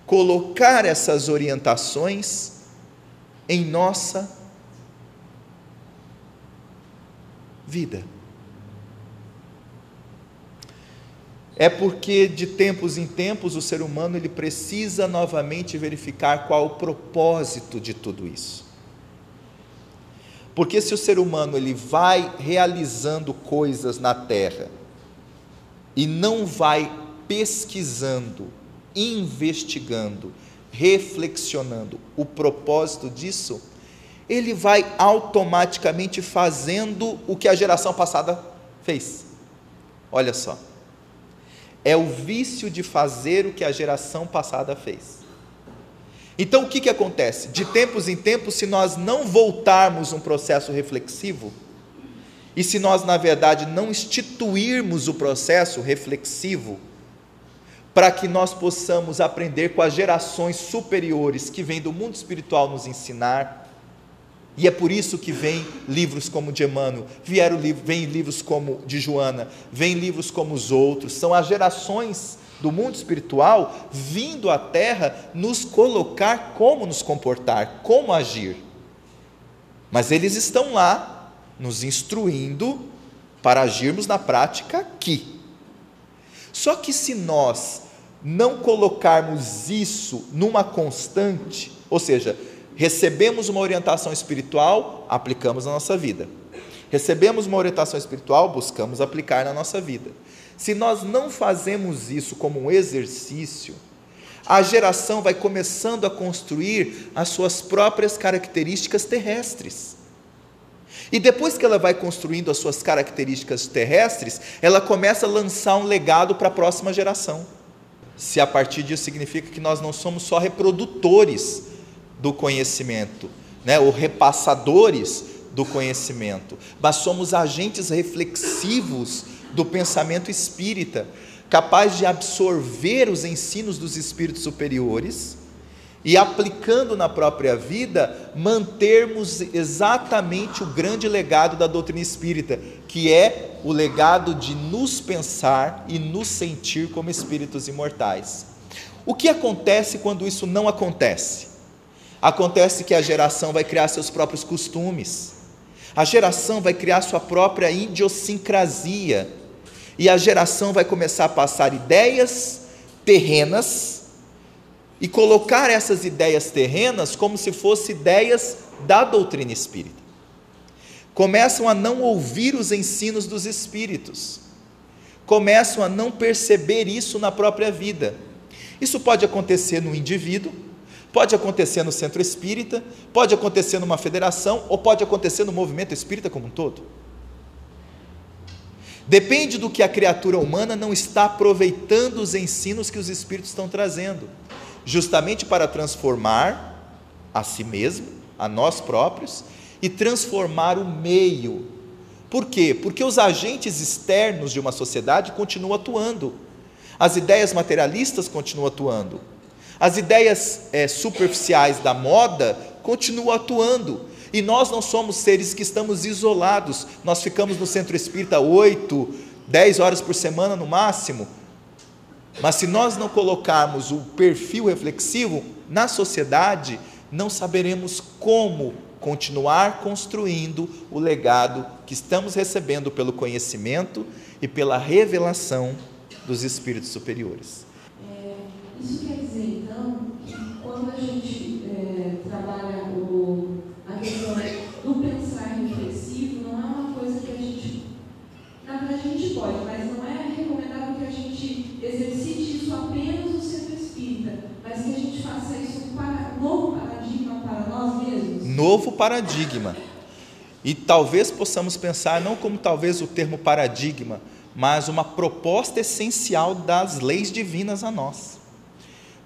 Colocar essas orientações em nossa vida. É porque de tempos em tempos o ser humano ele precisa novamente verificar qual o propósito de tudo isso. Porque se o ser humano ele vai realizando coisas na terra e não vai pesquisando, investigando, reflexionando o propósito disso, ele vai automaticamente fazendo o que a geração passada fez. Olha só. É o vício de fazer o que a geração passada fez. Então o que, que acontece? De tempos em tempos, se nós não voltarmos um processo reflexivo, e se nós, na verdade, não instituirmos o processo reflexivo, para que nós possamos aprender com as gerações superiores que vêm do mundo espiritual nos ensinar, e é por isso que vem livros como de Emmanuel, vieram vem livros como de Joana, vem livros como os outros, são as gerações do mundo espiritual vindo à terra nos colocar como nos comportar, como agir. Mas eles estão lá nos instruindo para agirmos na prática aqui. Só que se nós não colocarmos isso numa constante, ou seja, recebemos uma orientação espiritual, aplicamos na nossa vida. Recebemos uma orientação espiritual, buscamos aplicar na nossa vida. Se nós não fazemos isso como um exercício, a geração vai começando a construir as suas próprias características terrestres. E depois que ela vai construindo as suas características terrestres, ela começa a lançar um legado para a próxima geração. Se a partir disso significa que nós não somos só reprodutores do conhecimento, né, ou repassadores do conhecimento, mas somos agentes reflexivos do pensamento espírita, capaz de absorver os ensinos dos espíritos superiores e aplicando na própria vida, mantermos exatamente o grande legado da doutrina espírita, que é o legado de nos pensar e nos sentir como espíritos imortais. O que acontece quando isso não acontece? Acontece que a geração vai criar seus próprios costumes, a geração vai criar sua própria idiosincrasia, e a geração vai começar a passar ideias terrenas e colocar essas ideias terrenas como se fossem ideias da doutrina espírita. Começam a não ouvir os ensinos dos espíritos, começam a não perceber isso na própria vida. Isso pode acontecer no indivíduo, pode acontecer no centro espírita, pode acontecer numa federação ou pode acontecer no movimento espírita como um todo. Depende do que a criatura humana não está aproveitando os ensinos que os espíritos estão trazendo, justamente para transformar a si mesmo, a nós próprios e transformar o meio. Por quê? Porque os agentes externos de uma sociedade continuam atuando, as ideias materialistas continuam atuando, as ideias é, superficiais da moda continuam atuando, e nós não somos seres que estamos isolados, nós ficamos no centro espírita oito, dez horas por semana no máximo. Mas se nós não colocarmos o perfil reflexivo na sociedade, não saberemos como continuar construindo o legado que estamos recebendo pelo conhecimento e pela revelação dos espíritos superiores. Isso quer dizer, então, que quando a gente é, trabalha o a questão do pensar reflexivo não é uma coisa que a gente. Na verdade, a gente pode, mas não é recomendável que a gente exercite isso apenas no centro espírita, mas que a gente faça isso para novo paradigma para nós mesmos. Novo paradigma. E talvez possamos pensar, não como talvez o termo paradigma, mas uma proposta essencial das leis divinas a nós.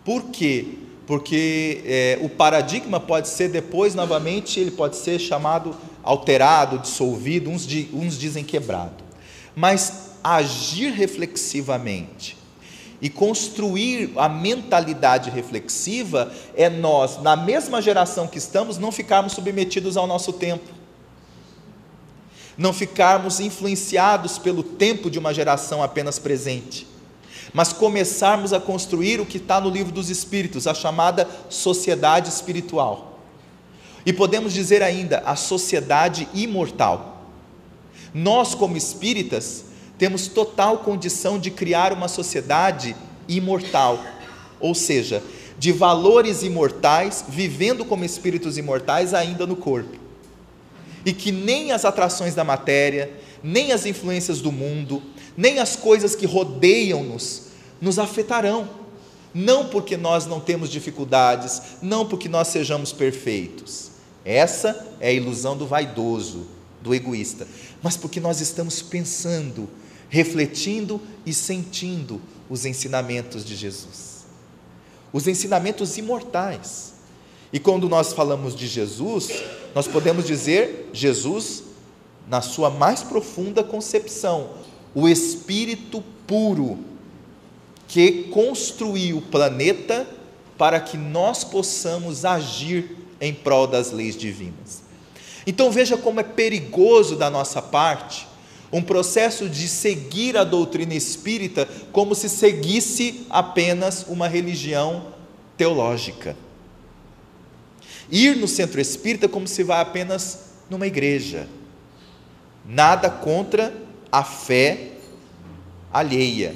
Por quê? porque é, o paradigma pode ser depois, novamente, ele pode ser chamado alterado, dissolvido, uns, di, uns dizem quebrado. Mas agir reflexivamente e construir a mentalidade reflexiva é nós, na mesma geração que estamos, não ficarmos submetidos ao nosso tempo. Não ficarmos influenciados pelo tempo de uma geração apenas presente mas começarmos a construir o que está no livro dos Espíritos, a chamada sociedade espiritual. E podemos dizer ainda a sociedade imortal. Nós, como espíritas, temos total condição de criar uma sociedade imortal, ou seja, de valores imortais, vivendo como espíritos imortais ainda no corpo. E que nem as atrações da matéria, nem as influências do mundo, nem as coisas que rodeiam-nos nos afetarão. Não porque nós não temos dificuldades, não porque nós sejamos perfeitos. Essa é a ilusão do vaidoso, do egoísta, mas porque nós estamos pensando, refletindo e sentindo os ensinamentos de Jesus. Os ensinamentos imortais. E quando nós falamos de Jesus, nós podemos dizer Jesus na sua mais profunda concepção, o Espírito puro que construiu o planeta para que nós possamos agir em prol das leis divinas. Então veja como é perigoso da nossa parte um processo de seguir a doutrina espírita como se seguisse apenas uma religião teológica. Ir no centro espírita como se vai apenas numa igreja. Nada contra a fé alheia,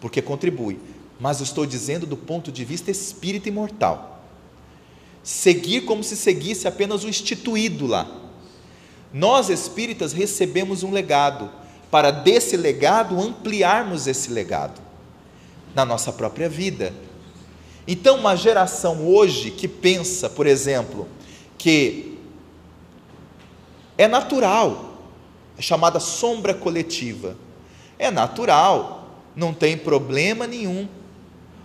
porque contribui, mas estou dizendo do ponto de vista espírita imortal. Seguir como se seguisse apenas o instituído lá. Nós espíritas recebemos um legado, para desse legado ampliarmos esse legado na nossa própria vida. Então, uma geração hoje que pensa, por exemplo, que é natural, é chamada sombra coletiva, é natural, não tem problema nenhum.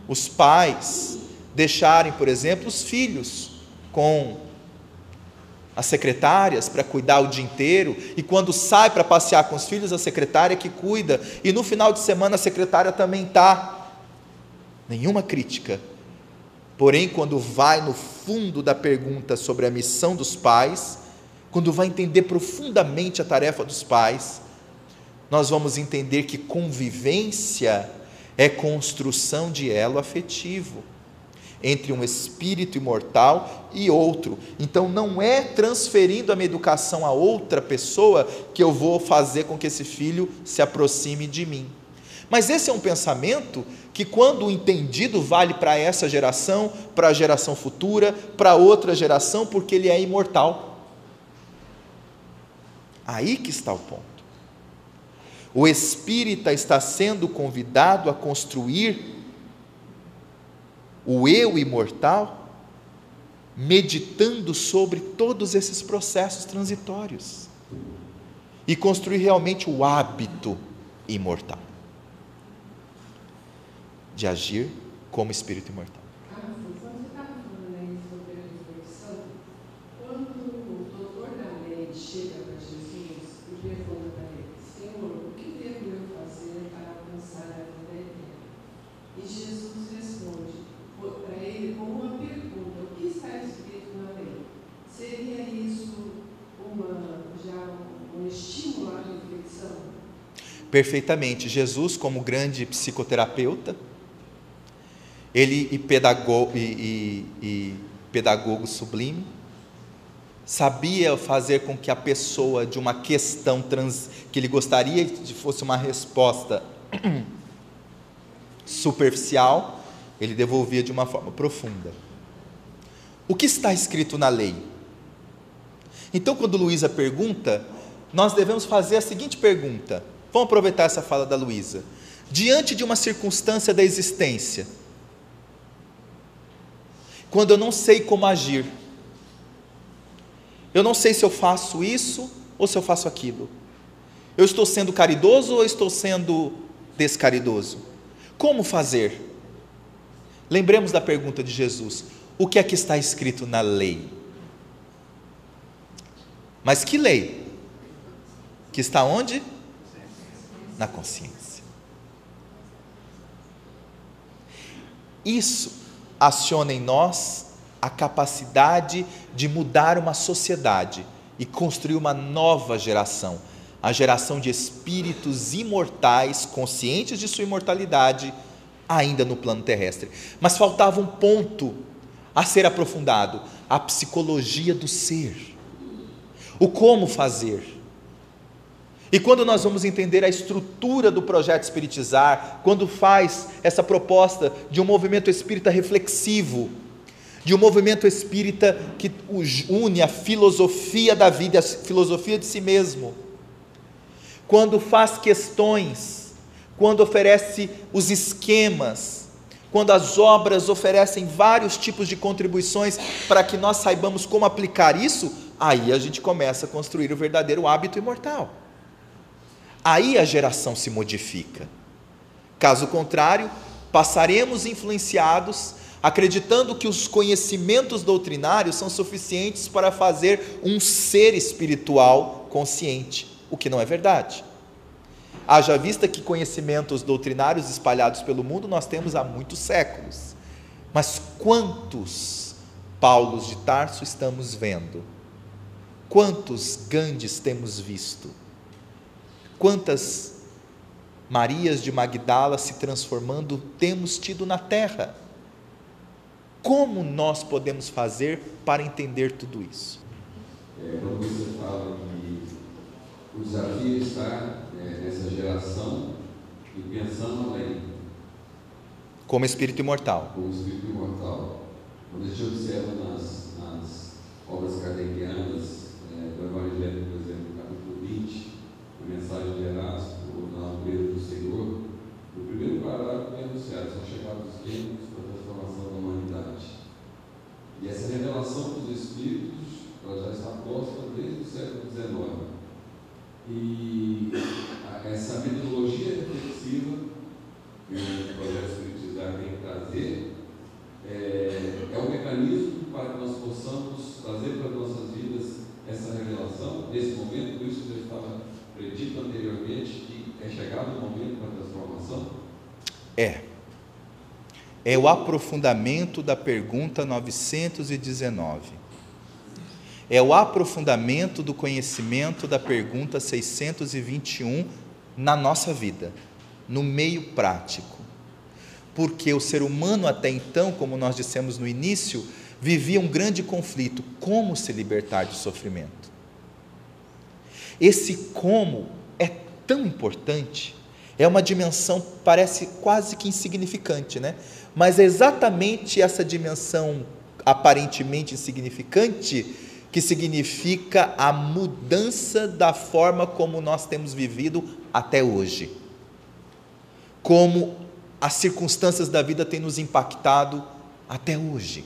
Os pais deixarem, por exemplo, os filhos com as secretárias para cuidar o dia inteiro, e quando sai para passear com os filhos, a secretária que cuida, e no final de semana a secretária também está. Nenhuma crítica. Porém, quando vai no fundo da pergunta sobre a missão dos pais, quando vai entender profundamente a tarefa dos pais, nós vamos entender que convivência é construção de elo afetivo entre um espírito imortal e outro. Então não é transferindo a minha educação a outra pessoa que eu vou fazer com que esse filho se aproxime de mim. Mas esse é um pensamento que, quando entendido, vale para essa geração, para a geração futura, para outra geração, porque ele é imortal. Aí que está o ponto. O espírita está sendo convidado a construir o eu imortal, meditando sobre todos esses processos transitórios e construir realmente o hábito imortal de agir como espírito imortal. Perfeitamente. Jesus, como grande psicoterapeuta, ele e pedagogo, e, e, e pedagogo sublime, sabia fazer com que a pessoa de uma questão trans, que ele gostaria que fosse uma resposta superficial, ele devolvia de uma forma profunda. O que está escrito na lei? Então, quando Luísa pergunta, nós devemos fazer a seguinte pergunta: Vamos aproveitar essa fala da Luísa. Diante de uma circunstância da existência, quando eu não sei como agir, eu não sei se eu faço isso ou se eu faço aquilo. Eu estou sendo caridoso ou estou sendo descaridoso? Como fazer? Lembremos da pergunta de Jesus: o que é que está escrito na lei? Mas que lei? Que está onde? Na consciência. Isso aciona em nós a capacidade de mudar uma sociedade e construir uma nova geração, a geração de espíritos imortais, conscientes de sua imortalidade, ainda no plano terrestre. Mas faltava um ponto a ser aprofundado: a psicologia do ser. O como fazer e quando nós vamos entender a estrutura do projeto Espiritizar, quando faz essa proposta de um movimento espírita reflexivo, de um movimento espírita que une a filosofia da vida, a filosofia de si mesmo, quando faz questões, quando oferece os esquemas, quando as obras oferecem vários tipos de contribuições para que nós saibamos como aplicar isso, aí a gente começa a construir o verdadeiro hábito imortal. Aí a geração se modifica. Caso contrário, passaremos influenciados, acreditando que os conhecimentos doutrinários são suficientes para fazer um ser espiritual consciente, o que não é verdade. Haja vista que conhecimentos doutrinários espalhados pelo mundo nós temos há muitos séculos. Mas quantos Paulos de Tarso estamos vendo? Quantos Gandhis temos visto? Quantas Marias de Magdala se transformando temos tido na terra? Como nós podemos fazer para entender tudo isso? É, quando você fala que o desafio está é, nessa geração e pensando além. Como espírito imortal. Como espírito imortal. Quando a gente observa nas, nas obras kardecianas é, do Evangelho, por exemplo, capítulo 20, mensagem de Erasmo, na natureza do Senhor, no primeiro parágrafo é anunciado, são chegados os tempos para a transformação da humanidade. E essa revelação dos Espíritos, ela já está posta desde o século XIX. E essa metodologia reflexiva que o projeto Espiritizar tem que trazer é, é um mecanismo para que nós possamos trazer para as nossas vidas predito anteriormente que é chegado o momento da transformação? É. É o aprofundamento da pergunta 919. É o aprofundamento do conhecimento da pergunta 621 na nossa vida, no meio prático. Porque o ser humano, até então, como nós dissemos no início, vivia um grande conflito: como se libertar do sofrimento? Esse como é tão importante, é uma dimensão, parece quase que insignificante, né? Mas é exatamente essa dimensão aparentemente insignificante que significa a mudança da forma como nós temos vivido até hoje. Como as circunstâncias da vida têm nos impactado até hoje.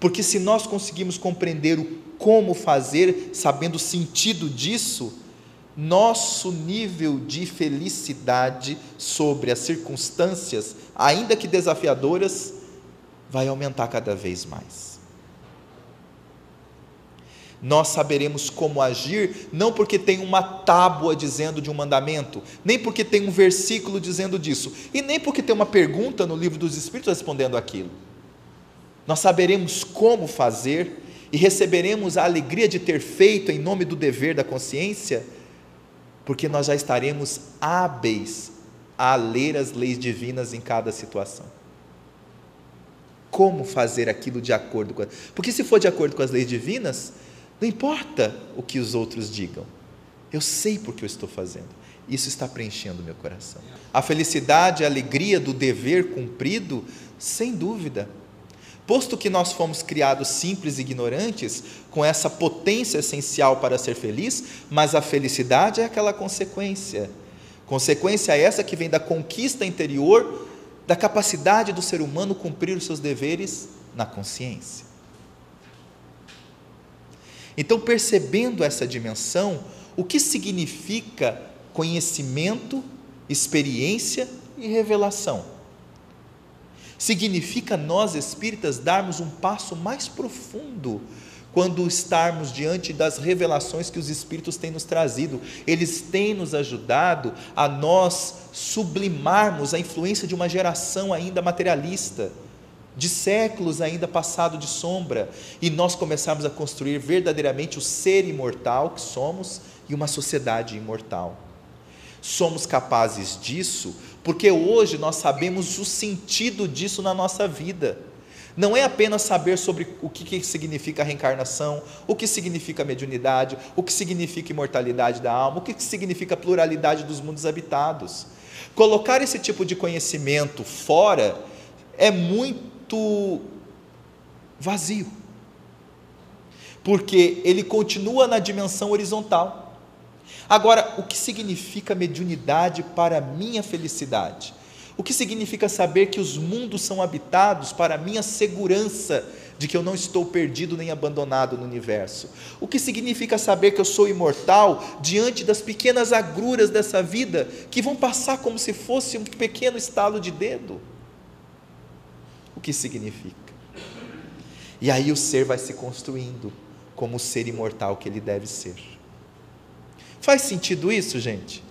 Porque se nós conseguimos compreender o como fazer, sabendo o sentido disso, nosso nível de felicidade sobre as circunstâncias, ainda que desafiadoras, vai aumentar cada vez mais. Nós saberemos como agir, não porque tem uma tábua dizendo de um mandamento, nem porque tem um versículo dizendo disso, e nem porque tem uma pergunta no livro dos Espíritos respondendo aquilo. Nós saberemos como fazer e receberemos a alegria de ter feito em nome do dever da consciência, porque nós já estaremos hábeis a ler as leis divinas em cada situação. Como fazer aquilo de acordo com. A... Porque se for de acordo com as leis divinas, não importa o que os outros digam, eu sei porque eu estou fazendo. Isso está preenchendo meu coração. A felicidade, a alegria do dever cumprido, sem dúvida. Posto que nós fomos criados simples e ignorantes, com essa potência essencial para ser feliz, mas a felicidade é aquela consequência. Consequência essa que vem da conquista interior, da capacidade do ser humano cumprir os seus deveres na consciência. Então, percebendo essa dimensão, o que significa conhecimento, experiência e revelação? Significa nós espíritas darmos um passo mais profundo quando estarmos diante das revelações que os espíritos têm nos trazido. Eles têm nos ajudado a nós sublimarmos a influência de uma geração ainda materialista de séculos ainda passado de sombra, e nós começarmos a construir verdadeiramente o ser imortal que somos e uma sociedade imortal. Somos capazes disso porque hoje nós sabemos o sentido disso na nossa vida. Não é apenas saber sobre o que, significa a reencarnação, o que significa mediunidade, o que significa imortalidade da alma, o que significa a pluralidade dos mundos habitados. Colocar esse tipo de conhecimento fora é muito vazio. Porque ele continua na dimensão horizontal. Agora, o que significa mediunidade para a minha felicidade? O que significa saber que os mundos são habitados para a minha segurança de que eu não estou perdido nem abandonado no universo? O que significa saber que eu sou imortal diante das pequenas agruras dessa vida que vão passar como se fosse um pequeno estalo de dedo? que significa. E aí o ser vai se construindo como o ser imortal que ele deve ser. Faz sentido isso, gente?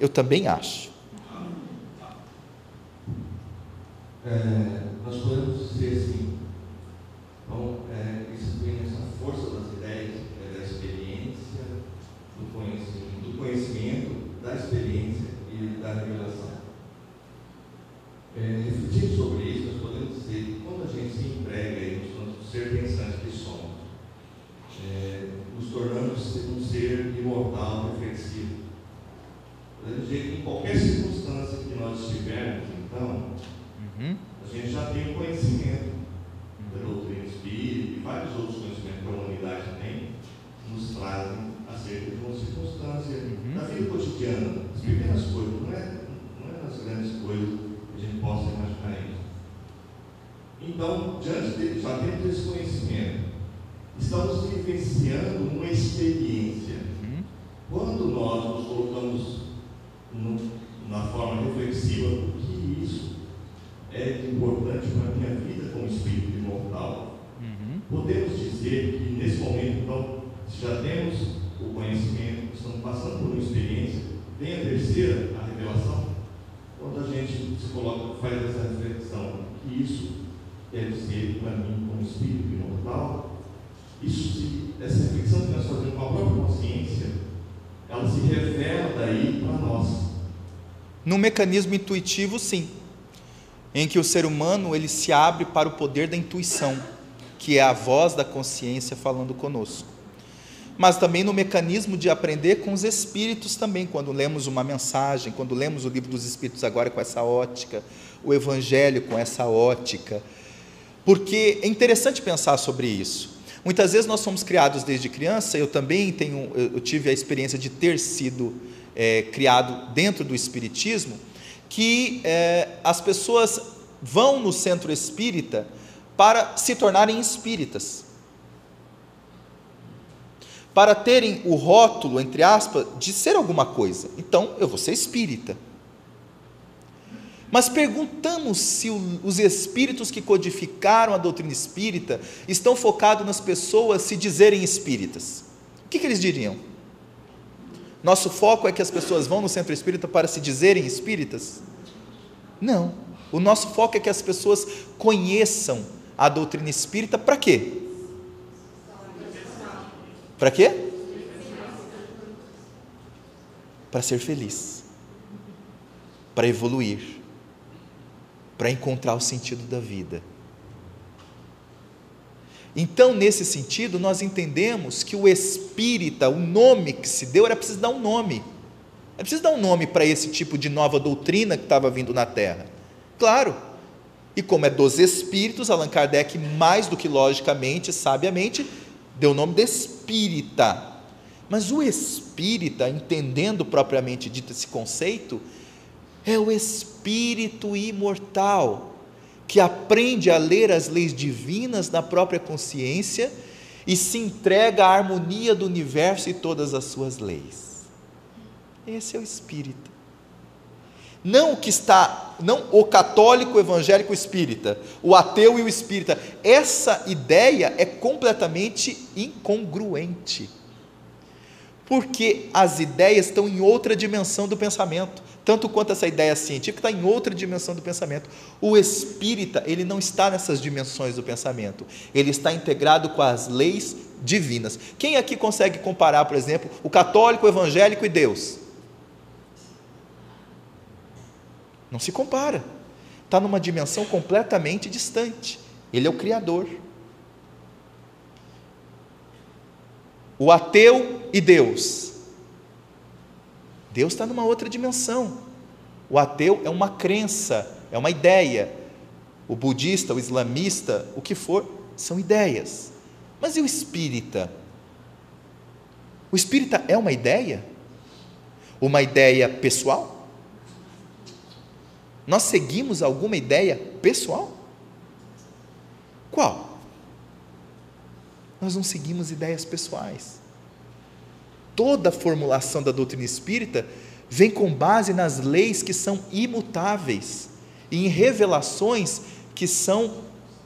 Eu também acho. É, nós podemos dizer assim, então, é, isso vem essa força das ideias, é, da experiência, do conhecimento, do conhecimento, da experiência e da revelação. É, refletindo sobre isso, nós podemos dizer que quando a gente se emprega aí no ser somos, tornamos um ser imortal, reflexivo. Podemos dizer que em qualquer circunstância que nós estivermos, então, uhum. a gente já tem o conhecimento da doutrina espírita e vários outros conhecimentos que a humanidade tem, nos trazem acerca de uma circunstância uhum. da vida cotidiana, as pequenas coisas, não é, não é as grandes coisas a gente possa imaginar isso. Então, diante de, já temos esse conhecimento, estamos vivenciando uma experiência. Uhum. Quando nós nos colocamos no, na forma reflexiva do que isso é importante para a minha vida como espírito imortal, uhum. podemos dizer que nesse momento, então, já temos o conhecimento, estamos passando por uma experiência, vem a terceira, a revelação, quando a gente se coloca, faz essa reflexão, que isso deve ser para mim como espírito imortal, isso se, essa reflexão que nós fazemos com a própria consciência, ela se revela daí para nós. No mecanismo intuitivo, sim, em que o ser humano ele se abre para o poder da intuição, que é a voz da consciência falando conosco. Mas também no mecanismo de aprender com os espíritos também, quando lemos uma mensagem, quando lemos o livro dos espíritos agora com essa ótica, o evangelho com essa ótica. Porque é interessante pensar sobre isso. Muitas vezes nós somos criados desde criança, eu também tenho, eu tive a experiência de ter sido é, criado dentro do Espiritismo, que é, as pessoas vão no centro espírita para se tornarem espíritas. Para terem o rótulo, entre aspas, de ser alguma coisa. Então, eu vou ser espírita. Mas perguntamos se os espíritos que codificaram a doutrina espírita estão focados nas pessoas se dizerem espíritas. O que, que eles diriam? Nosso foco é que as pessoas vão no centro espírita para se dizerem espíritas? Não. O nosso foco é que as pessoas conheçam a doutrina espírita para quê? Para quê? Para ser feliz, para evoluir para encontrar o sentido da vida. Então, nesse sentido, nós entendemos que o espírita, o nome que se deu, era preciso dar um nome. É preciso dar um nome para esse tipo de nova doutrina que estava vindo na Terra. Claro. E como é dos espíritos, Allan Kardec, mais do que logicamente, sabiamente, deu o nome de espírita. Mas o espírita, entendendo propriamente dito esse conceito, é o espírito imortal que aprende a ler as leis divinas na própria consciência e se entrega à harmonia do universo e todas as suas leis. Esse é o espírito. Não o que está, não o católico evangélico espírita, o ateu e o espírita. Essa ideia é completamente incongruente. Porque as ideias estão em outra dimensão do pensamento tanto quanto essa ideia científica está em outra dimensão do pensamento. O espírita, ele não está nessas dimensões do pensamento, ele está integrado com as leis divinas. Quem aqui consegue comparar, por exemplo, o católico, o evangélico e Deus? Não se compara. Está numa dimensão completamente distante. Ele é o Criador. O ateu e Deus Deus está numa outra dimensão. O ateu é uma crença, é uma ideia. O budista, o islamista, o que for, são ideias. Mas e o espírita? O espírita é uma ideia? Uma ideia pessoal? Nós seguimos alguma ideia pessoal? Qual? Nós não seguimos ideias pessoais toda a formulação da doutrina espírita vem com base nas leis que são imutáveis e em revelações que são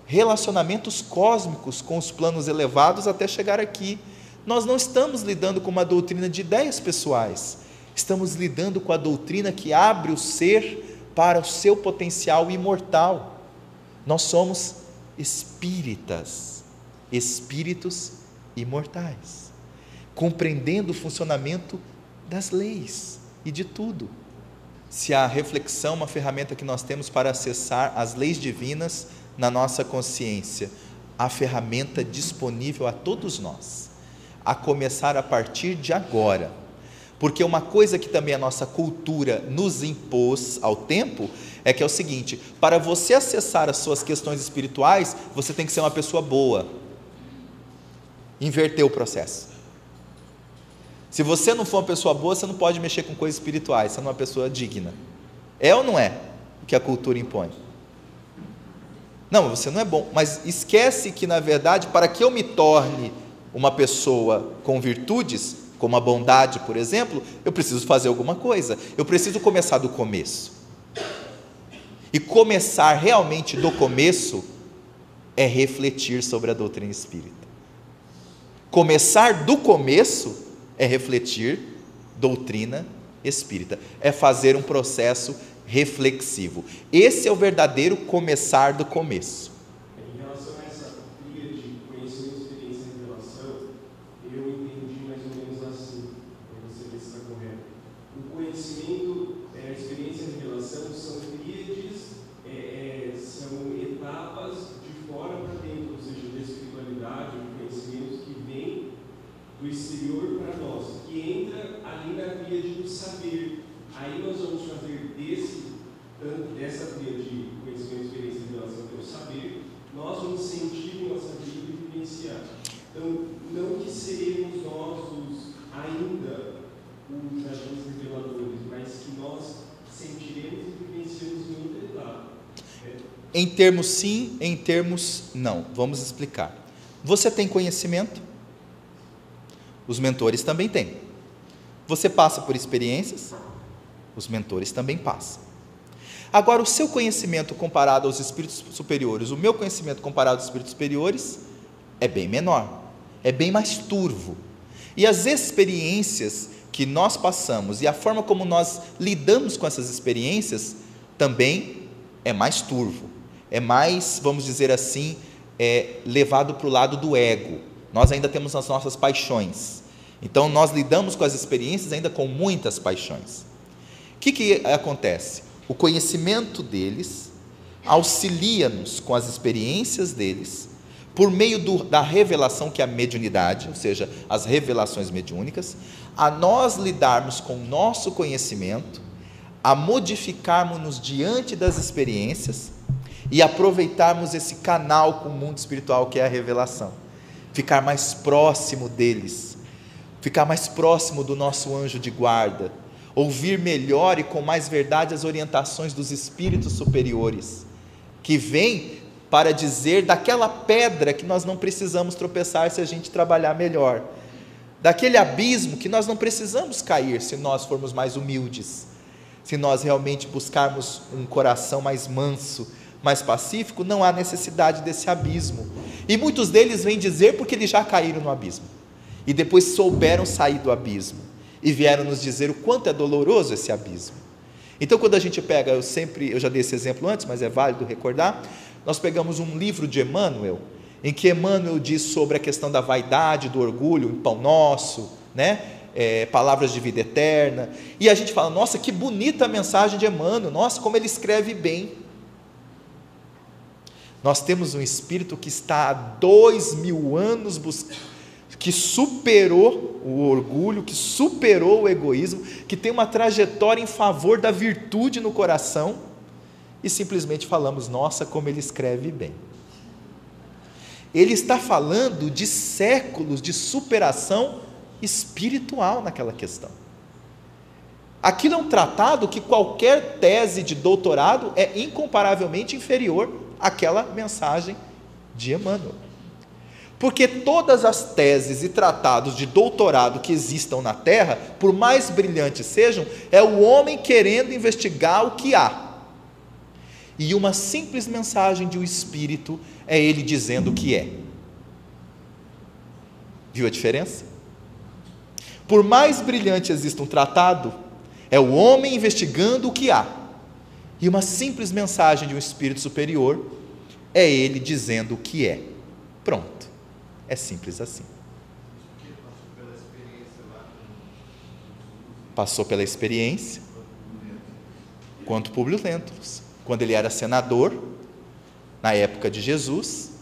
relacionamentos cósmicos com os planos elevados até chegar aqui. Nós não estamos lidando com uma doutrina de ideias pessoais, estamos lidando com a doutrina que abre o ser para o seu potencial imortal. Nós somos espíritas, espíritos imortais compreendendo o funcionamento das leis e de tudo. Se a reflexão é uma ferramenta que nós temos para acessar as leis divinas na nossa consciência, a ferramenta disponível a todos nós, a começar a partir de agora. Porque uma coisa que também a nossa cultura nos impôs ao tempo é que é o seguinte: para você acessar as suas questões espirituais, você tem que ser uma pessoa boa. Inverter o processo. Se você não for uma pessoa boa, você não pode mexer com coisas espirituais, você não é uma pessoa digna. É ou não é o que a cultura impõe? Não, você não é bom, mas esquece que, na verdade, para que eu me torne uma pessoa com virtudes, como a bondade, por exemplo, eu preciso fazer alguma coisa. Eu preciso começar do começo. E começar realmente do começo é refletir sobre a doutrina espírita. Começar do começo é refletir doutrina espírita, é fazer um processo reflexivo. Esse é o verdadeiro começar do começo. Em relação a essa trilha de conhecimento, experiência e revelação, eu entendi mais ou menos assim, para você ver se está correto. O conhecimento, é, a experiência e a revelação são tríades, é, é, são etapas de fora para dentro, ou seja, da espiritualidade, do conhecimento que vem do exterior para nós, que entra ali na tríade do saber. Aí nós vamos fazer desse, tanto dessa tríade de conhecimento, experiência e revelação, que é o saber, nós vamos sentir em nossa vida e vivenciar. Então, não que seremos nós os, ainda os agentes reveladores, mas que nós sentiremos e vivenciamos em outra etapa. É, Em termos sim, em termos não. Vamos explicar. Você tem conhecimento? Os mentores também têm. Você passa por experiências? Os mentores também passam. Agora, o seu conhecimento comparado aos espíritos superiores, o meu conhecimento comparado aos espíritos superiores, é bem menor, é bem mais turvo. E as experiências que nós passamos e a forma como nós lidamos com essas experiências também é mais turvo, é mais, vamos dizer assim, é, levado para o lado do ego. Nós ainda temos as nossas paixões. Então, nós lidamos com as experiências ainda com muitas paixões. O que, que acontece? O conhecimento deles auxilia-nos com as experiências deles, por meio do, da revelação, que é a mediunidade, ou seja, as revelações mediúnicas, a nós lidarmos com o nosso conhecimento, a modificarmos-nos diante das experiências e aproveitarmos esse canal com o mundo espiritual que é a revelação, ficar mais próximo deles, ficar mais próximo do nosso anjo de guarda, ouvir melhor e com mais verdade as orientações dos espíritos superiores, que vêm para dizer daquela pedra que nós não precisamos tropeçar se a gente trabalhar melhor, daquele abismo que nós não precisamos cair se nós formos mais humildes, se nós realmente buscarmos um coração mais manso, mais pacífico, não há necessidade desse abismo. E muitos deles vêm dizer porque eles já caíram no abismo e depois souberam sair do abismo e vieram nos dizer o quanto é doloroso esse abismo. Então, quando a gente pega, eu sempre, eu já dei esse exemplo antes, mas é válido recordar, nós pegamos um livro de Emmanuel, em que Emmanuel diz sobre a questão da vaidade, do orgulho, o pão nosso, né? É, palavras de vida eterna, e a gente fala, nossa, que bonita a mensagem de Emmanuel, nossa, como ele escreve bem. Nós temos um espírito que está há dois mil anos buscando que superou o orgulho, que superou o egoísmo, que tem uma trajetória em favor da virtude no coração, e simplesmente falamos, nossa, como ele escreve bem. Ele está falando de séculos de superação espiritual naquela questão. Aquilo é um tratado que qualquer tese de doutorado é incomparavelmente inferior àquela mensagem de Emmanuel. Porque todas as teses e tratados de doutorado que existam na Terra, por mais brilhantes sejam, é o homem querendo investigar o que há. E uma simples mensagem de um espírito é ele dizendo o que é. Viu a diferença? Por mais brilhante exista um tratado, é o homem investigando o que há. E uma simples mensagem de um espírito superior é ele dizendo o que é. Pronto. É simples assim. Passou pela experiência quanto Públio Lentulus. Quando ele era senador, na época de Jesus,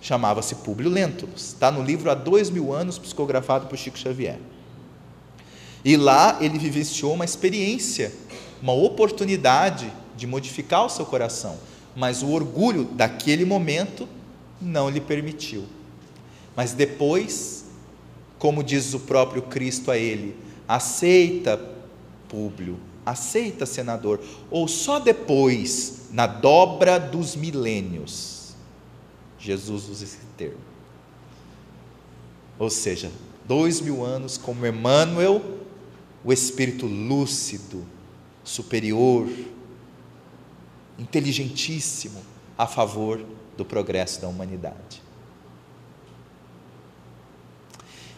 chamava-se Públio Lentulus. Está no livro Há Dois Mil Anos, psicografado por Chico Xavier. E lá ele vivenciou uma experiência, uma oportunidade de modificar o seu coração, mas o orgulho daquele momento não lhe permitiu. Mas depois, como diz o próprio Cristo a ele, aceita, Públio, aceita, senador, ou só depois, na dobra dos milênios, Jesus usa esse termo. Ou seja, dois mil anos como Emmanuel, o espírito lúcido, superior, inteligentíssimo, a favor do progresso da humanidade.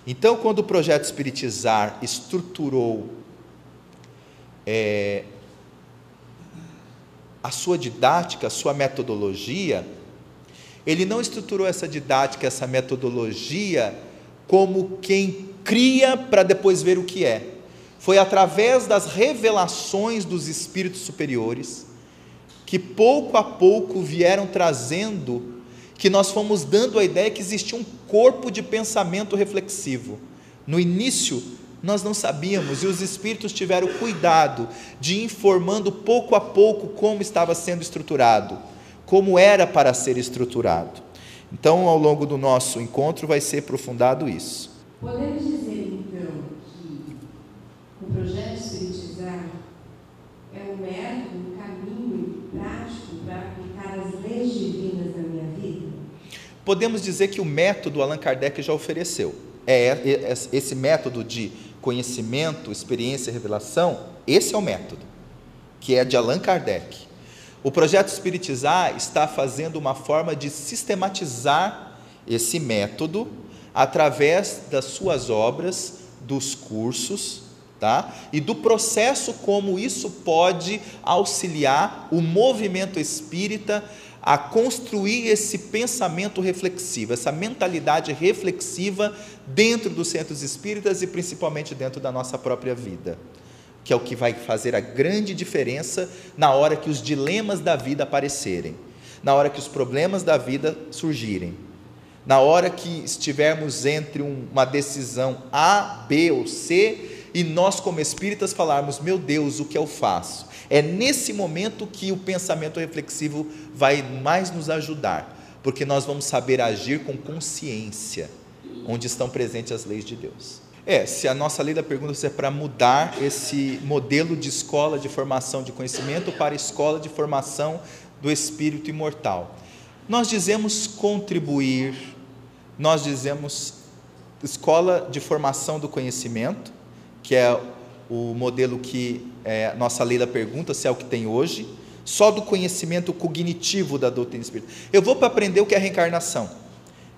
Então, quando o projeto Espiritizar estruturou é, a sua didática, a sua metodologia, ele não estruturou essa didática, essa metodologia, como quem cria para depois ver o que é. Foi através das revelações dos espíritos superiores que pouco a pouco vieram trazendo que nós fomos dando a ideia que existia um corpo de pensamento reflexivo. No início, nós não sabíamos e os espíritos tiveram cuidado de informando pouco a pouco como estava sendo estruturado, como era para ser estruturado. Então, ao longo do nosso encontro, vai ser aprofundado isso. Podemos dizer, então, o projeto Espiritizar é um método, um caminho prático para aplicar as leis divinas na minha vida? Podemos dizer que o método Allan Kardec já ofereceu. É, é, é esse método de conhecimento, experiência e revelação, esse é o método, que é de Allan Kardec. O projeto Espiritizar está fazendo uma forma de sistematizar esse método através das suas obras, dos cursos, tá? E do processo como isso pode auxiliar o movimento espírita a construir esse pensamento reflexivo, essa mentalidade reflexiva dentro dos centros espíritas e principalmente dentro da nossa própria vida, que é o que vai fazer a grande diferença na hora que os dilemas da vida aparecerem, na hora que os problemas da vida surgirem, na hora que estivermos entre uma decisão A, B ou C e nós, como espíritas, falarmos: meu Deus, o que eu faço? É nesse momento que o pensamento reflexivo vai mais nos ajudar, porque nós vamos saber agir com consciência, onde estão presentes as leis de Deus. É, se a nossa lei da pergunta é para mudar esse modelo de escola de formação de conhecimento para escola de formação do espírito imortal. Nós dizemos contribuir, nós dizemos escola de formação do conhecimento, que é o modelo que é, nossa lei da pergunta, se é o que tem hoje, só do conhecimento cognitivo da doutrina espírita. Eu vou para aprender o que é reencarnação,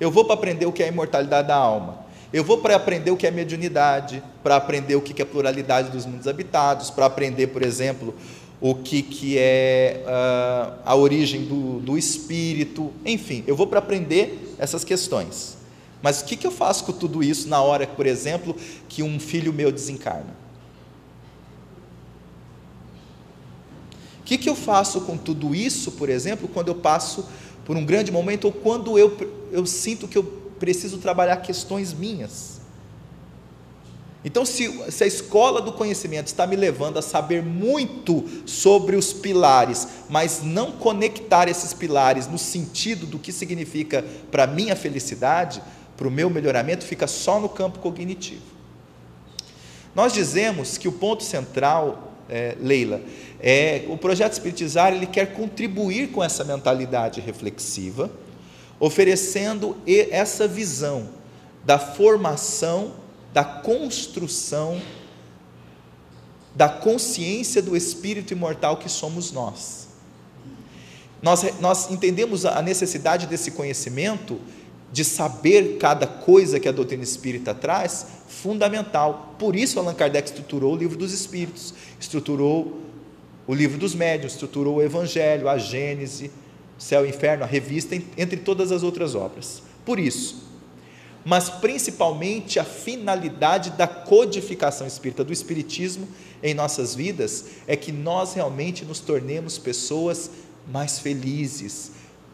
eu vou para aprender o que é a imortalidade da alma, eu vou para aprender o que é mediunidade, para aprender o que é pluralidade dos mundos habitados, para aprender, por exemplo, o que, que é uh, a origem do, do espírito, enfim, eu vou para aprender essas questões. Mas o que, que eu faço com tudo isso na hora, por exemplo, que um filho meu desencarna? O que, que eu faço com tudo isso, por exemplo, quando eu passo por um grande momento ou quando eu, eu sinto que eu preciso trabalhar questões minhas? Então, se, se, a escola do conhecimento está me levando a saber muito sobre os pilares, mas não conectar esses pilares no sentido do que significa para a minha felicidade, para o meu melhoramento, fica só no campo cognitivo. Nós dizemos que o ponto central, é, Leila, é, o projeto Espiritizar ele quer contribuir com essa mentalidade reflexiva, oferecendo essa visão da formação, da construção, da consciência do espírito imortal que somos nós. Nós, nós entendemos a necessidade desse conhecimento, de saber cada coisa que a doutrina espírita traz, fundamental. Por isso, Allan Kardec estruturou o livro dos Espíritos, estruturou o livro dos médiuns, estruturou o Evangelho, a Gênese, Céu e Inferno, a revista, entre todas as outras obras. Por isso, mas principalmente a finalidade da codificação espírita, do Espiritismo em nossas vidas, é que nós realmente nos tornemos pessoas mais felizes,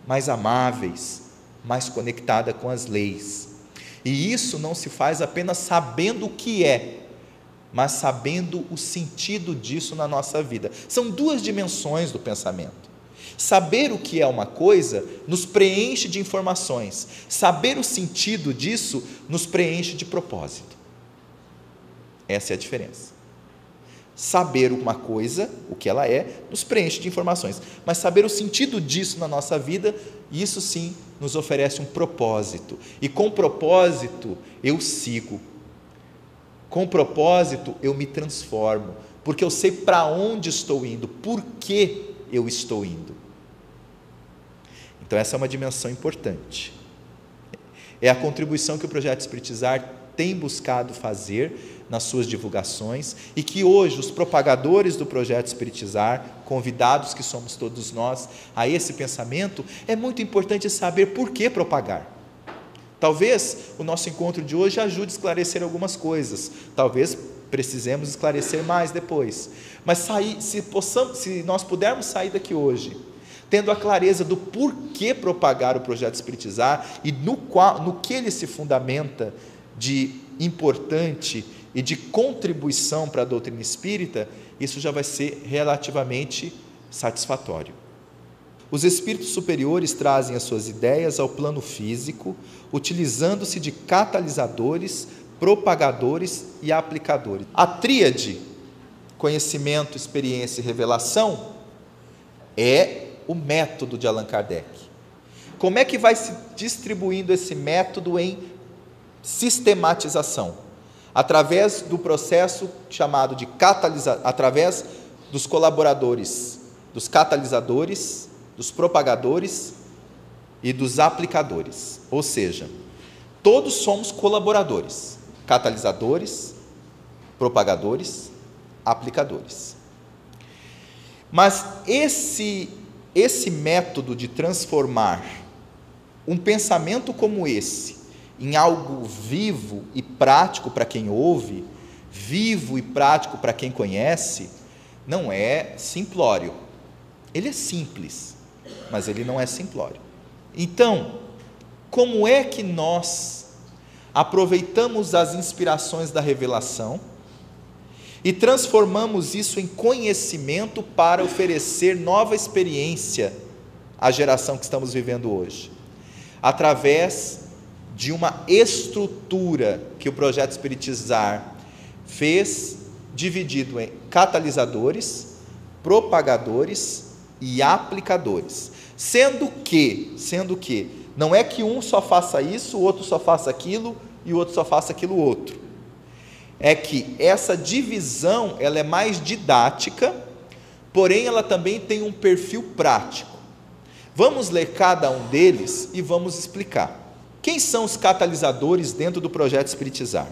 mais amáveis, mais conectadas com as leis. E isso não se faz apenas sabendo o que é, mas sabendo o sentido disso na nossa vida. São duas dimensões do pensamento. Saber o que é uma coisa nos preenche de informações, saber o sentido disso nos preenche de propósito. Essa é a diferença. Saber uma coisa, o que ela é, nos preenche de informações, mas saber o sentido disso na nossa vida, isso sim nos oferece um propósito. E com propósito eu sigo, com propósito, eu me transformo, porque eu sei para onde estou indo, por que eu estou indo. Então, essa é uma dimensão importante. É a contribuição que o projeto Espiritizar tem buscado fazer nas suas divulgações e que hoje os propagadores do projeto Espiritizar, convidados que somos todos nós a esse pensamento, é muito importante saber por que propagar. Talvez o nosso encontro de hoje ajude a esclarecer algumas coisas, talvez precisemos esclarecer mais depois. Mas sair, se, possamos, se nós pudermos sair daqui hoje, tendo a clareza do porquê propagar o projeto Espiritizar e no, qual, no que ele se fundamenta de importante e de contribuição para a doutrina espírita, isso já vai ser relativamente satisfatório. Os espíritos superiores trazem as suas ideias ao plano físico, utilizando-se de catalisadores, propagadores e aplicadores. A tríade conhecimento, experiência e revelação é o método de Allan Kardec. Como é que vai se distribuindo esse método em sistematização? Através do processo chamado de catalisação, através dos colaboradores, dos catalisadores, dos propagadores e dos aplicadores. Ou seja, todos somos colaboradores, catalisadores, propagadores, aplicadores. Mas esse esse método de transformar um pensamento como esse em algo vivo e prático para quem ouve, vivo e prático para quem conhece, não é simplório. Ele é simples, mas ele não é simplório. Então, como é que nós aproveitamos as inspirações da revelação e transformamos isso em conhecimento para oferecer nova experiência à geração que estamos vivendo hoje, através de uma estrutura que o projeto Espiritizar fez, dividido em catalisadores, propagadores e aplicadores. Sendo que, sendo que, não é que um só faça isso, o outro só faça aquilo e o outro só faça aquilo outro é que essa divisão ela é mais didática, porém ela também tem um perfil prático. Vamos ler cada um deles e vamos explicar. Quem são os catalisadores dentro do projeto Espiritizar?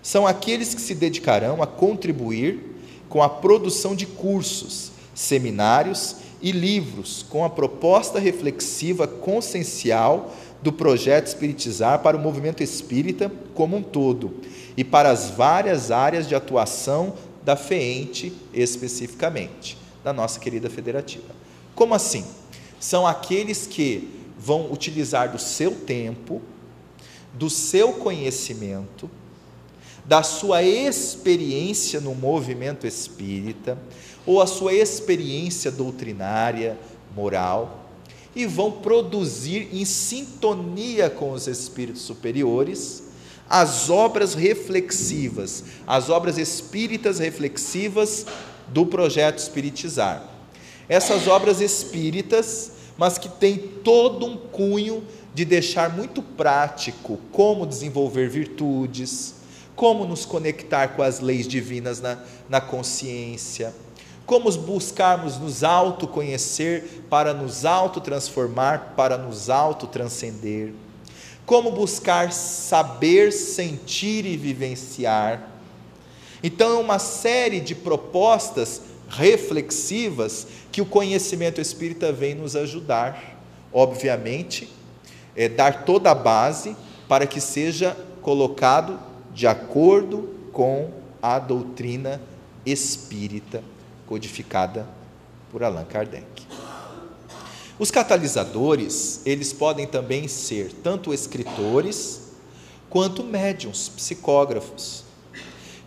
São aqueles que se dedicarão a contribuir com a produção de cursos, seminários e livros com a proposta reflexiva consciencial do projeto Espiritizar para o movimento espírita como um todo e para as várias áreas de atuação da FEENTE especificamente, da nossa querida federativa. Como assim? São aqueles que vão utilizar do seu tempo, do seu conhecimento, da sua experiência no movimento espírita, ou a sua experiência doutrinária, moral, e vão produzir em sintonia com os espíritos superiores as obras reflexivas, as obras espíritas reflexivas do projeto Espiritizar. Essas obras espíritas, mas que têm todo um cunho de deixar muito prático como desenvolver virtudes, como nos conectar com as leis divinas na, na consciência, como buscarmos nos autoconhecer para nos autotransformar, para nos autotranscender como buscar saber, sentir e vivenciar. Então, é uma série de propostas reflexivas que o conhecimento espírita vem nos ajudar, obviamente, é dar toda a base para que seja colocado de acordo com a doutrina espírita codificada por Allan Kardec. Os catalisadores, eles podem também ser tanto escritores quanto médiums, psicógrafos,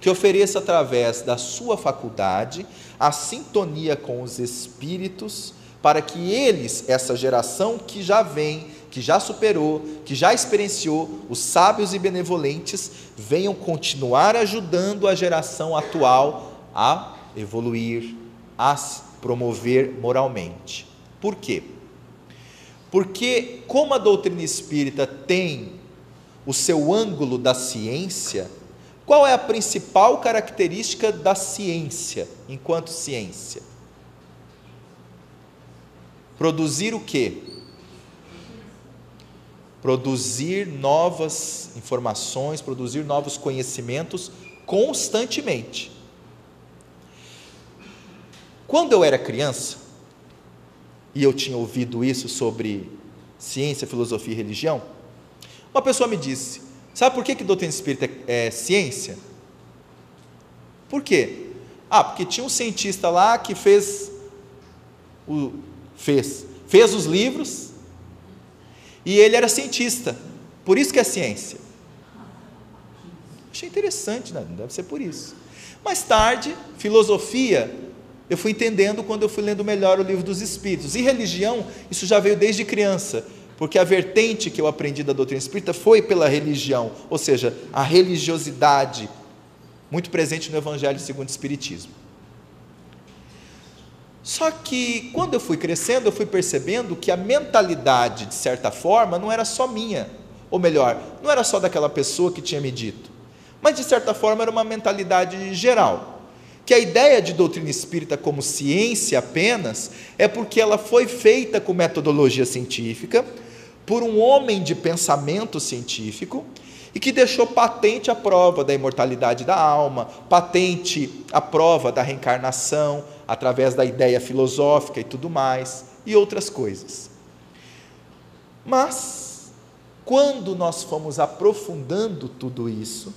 que ofereça através da sua faculdade a sintonia com os espíritos para que eles, essa geração que já vem, que já superou, que já experienciou, os sábios e benevolentes, venham continuar ajudando a geração atual a evoluir, a se promover moralmente. Por quê? Porque, como a doutrina espírita tem o seu ângulo da ciência, qual é a principal característica da ciência, enquanto ciência? Produzir o quê? produzir novas informações, produzir novos conhecimentos constantemente. Quando eu era criança, e eu tinha ouvido isso sobre ciência, filosofia e religião, uma pessoa me disse: Sabe por que, que doutrina espírita é, é ciência? Por quê? Ah, porque tinha um cientista lá que fez o fez, fez os livros e ele era cientista. Por isso que é ciência. Achei interessante, né? deve ser por isso. Mais tarde, filosofia, eu fui entendendo quando eu fui lendo melhor o livro dos Espíritos. E religião, isso já veio desde criança, porque a vertente que eu aprendi da doutrina espírita foi pela religião, ou seja, a religiosidade, muito presente no Evangelho segundo o Espiritismo. Só que quando eu fui crescendo, eu fui percebendo que a mentalidade, de certa forma, não era só minha, ou melhor, não era só daquela pessoa que tinha me dito, mas de certa forma era uma mentalidade geral. Que a ideia de doutrina espírita como ciência apenas é porque ela foi feita com metodologia científica, por um homem de pensamento científico, e que deixou patente a prova da imortalidade da alma, patente a prova da reencarnação, através da ideia filosófica e tudo mais, e outras coisas. Mas, quando nós fomos aprofundando tudo isso,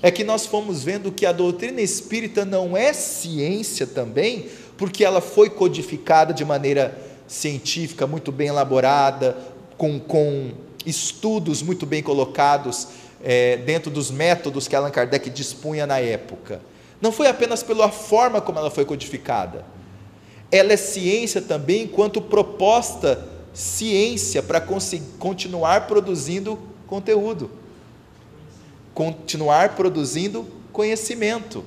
é que nós fomos vendo que a doutrina espírita não é ciência também, porque ela foi codificada de maneira científica, muito bem elaborada, com, com estudos muito bem colocados é, dentro dos métodos que Allan Kardec dispunha na época. Não foi apenas pela forma como ela foi codificada. Ela é ciência também enquanto proposta ciência para continuar produzindo conteúdo, continuar produzindo conhecimento,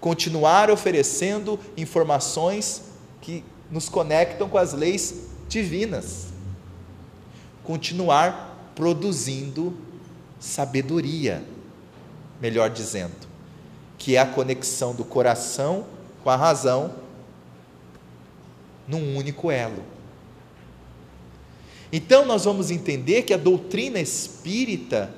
continuar oferecendo informações que nos conectam com as leis divinas, continuar produzindo sabedoria, melhor dizendo que é a conexão do coração com a razão num único elo. Então nós vamos entender que a doutrina espírita,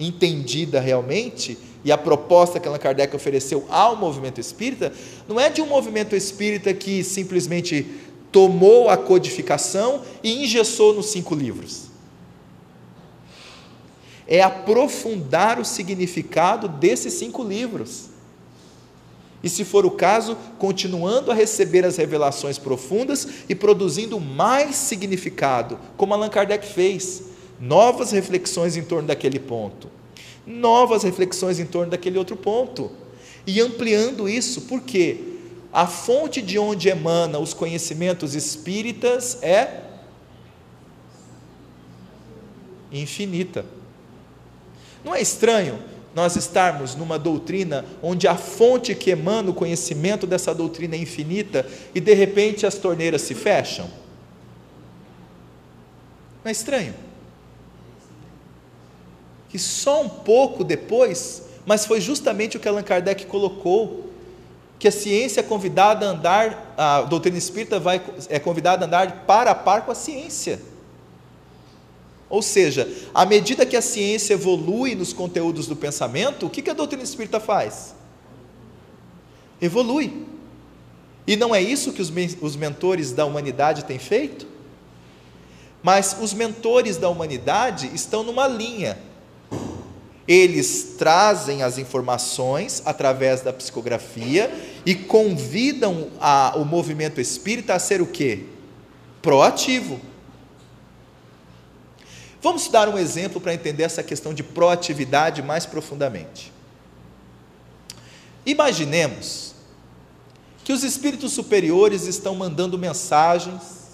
entendida realmente, e a proposta que Allan Kardec ofereceu ao movimento espírita, não é de um movimento espírita que simplesmente tomou a codificação e engessou nos cinco livros é aprofundar o significado desses cinco livros. E, se for o caso, continuando a receber as revelações profundas e produzindo mais significado, como Allan Kardec fez, novas reflexões em torno daquele ponto, novas reflexões em torno daquele outro ponto, e ampliando isso, porque a fonte de onde emana os conhecimentos espíritas é infinita. Não é estranho nós estarmos numa doutrina onde a fonte que emana o conhecimento dessa doutrina é infinita e de repente as torneiras se fecham? Não é estranho? Que só um pouco depois, mas foi justamente o que Allan Kardec colocou, que a ciência é convidada a andar, a doutrina espírita vai, é convidada a andar para a par com a ciência. Ou seja, à medida que a ciência evolui nos conteúdos do pensamento, o que a doutrina espírita faz? Evolui. E não é isso que os mentores da humanidade têm feito? Mas os mentores da humanidade estão numa linha. Eles trazem as informações através da psicografia e convidam a, o movimento espírita a ser o quê? Proativo Vamos dar um exemplo para entender essa questão de proatividade mais profundamente. Imaginemos que os espíritos superiores estão mandando mensagens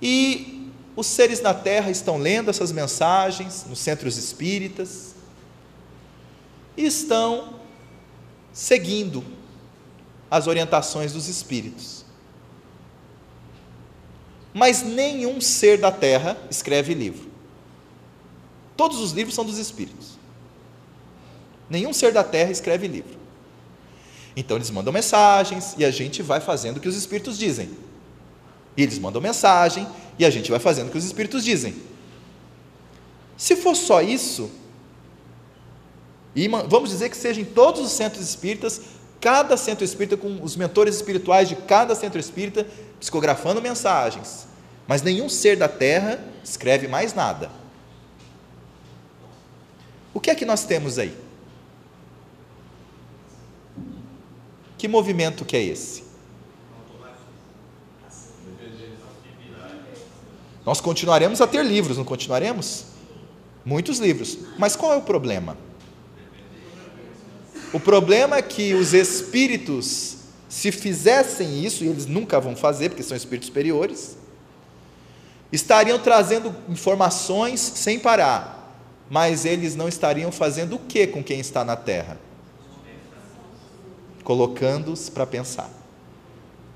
e os seres na Terra estão lendo essas mensagens nos centros espíritas e estão seguindo as orientações dos espíritos. Mas nenhum ser da terra escreve livro. Todos os livros são dos espíritos. Nenhum ser da terra escreve livro. Então eles mandam mensagens e a gente vai fazendo o que os espíritos dizem. E eles mandam mensagem e a gente vai fazendo o que os espíritos dizem. Se for só isso, e vamos dizer que seja em todos os centros espíritas, cada centro espírita com os mentores espirituais de cada centro espírita psicografando mensagens, mas nenhum ser da terra escreve mais nada. O que é que nós temos aí? Que movimento que é esse? Nós continuaremos a ter livros, não continuaremos? Muitos livros. Mas qual é o problema? O problema é que os espíritos, se fizessem isso, e eles nunca vão fazer, porque são espíritos superiores, estariam trazendo informações sem parar, mas eles não estariam fazendo o que com quem está na terra? Colocando-os para pensar,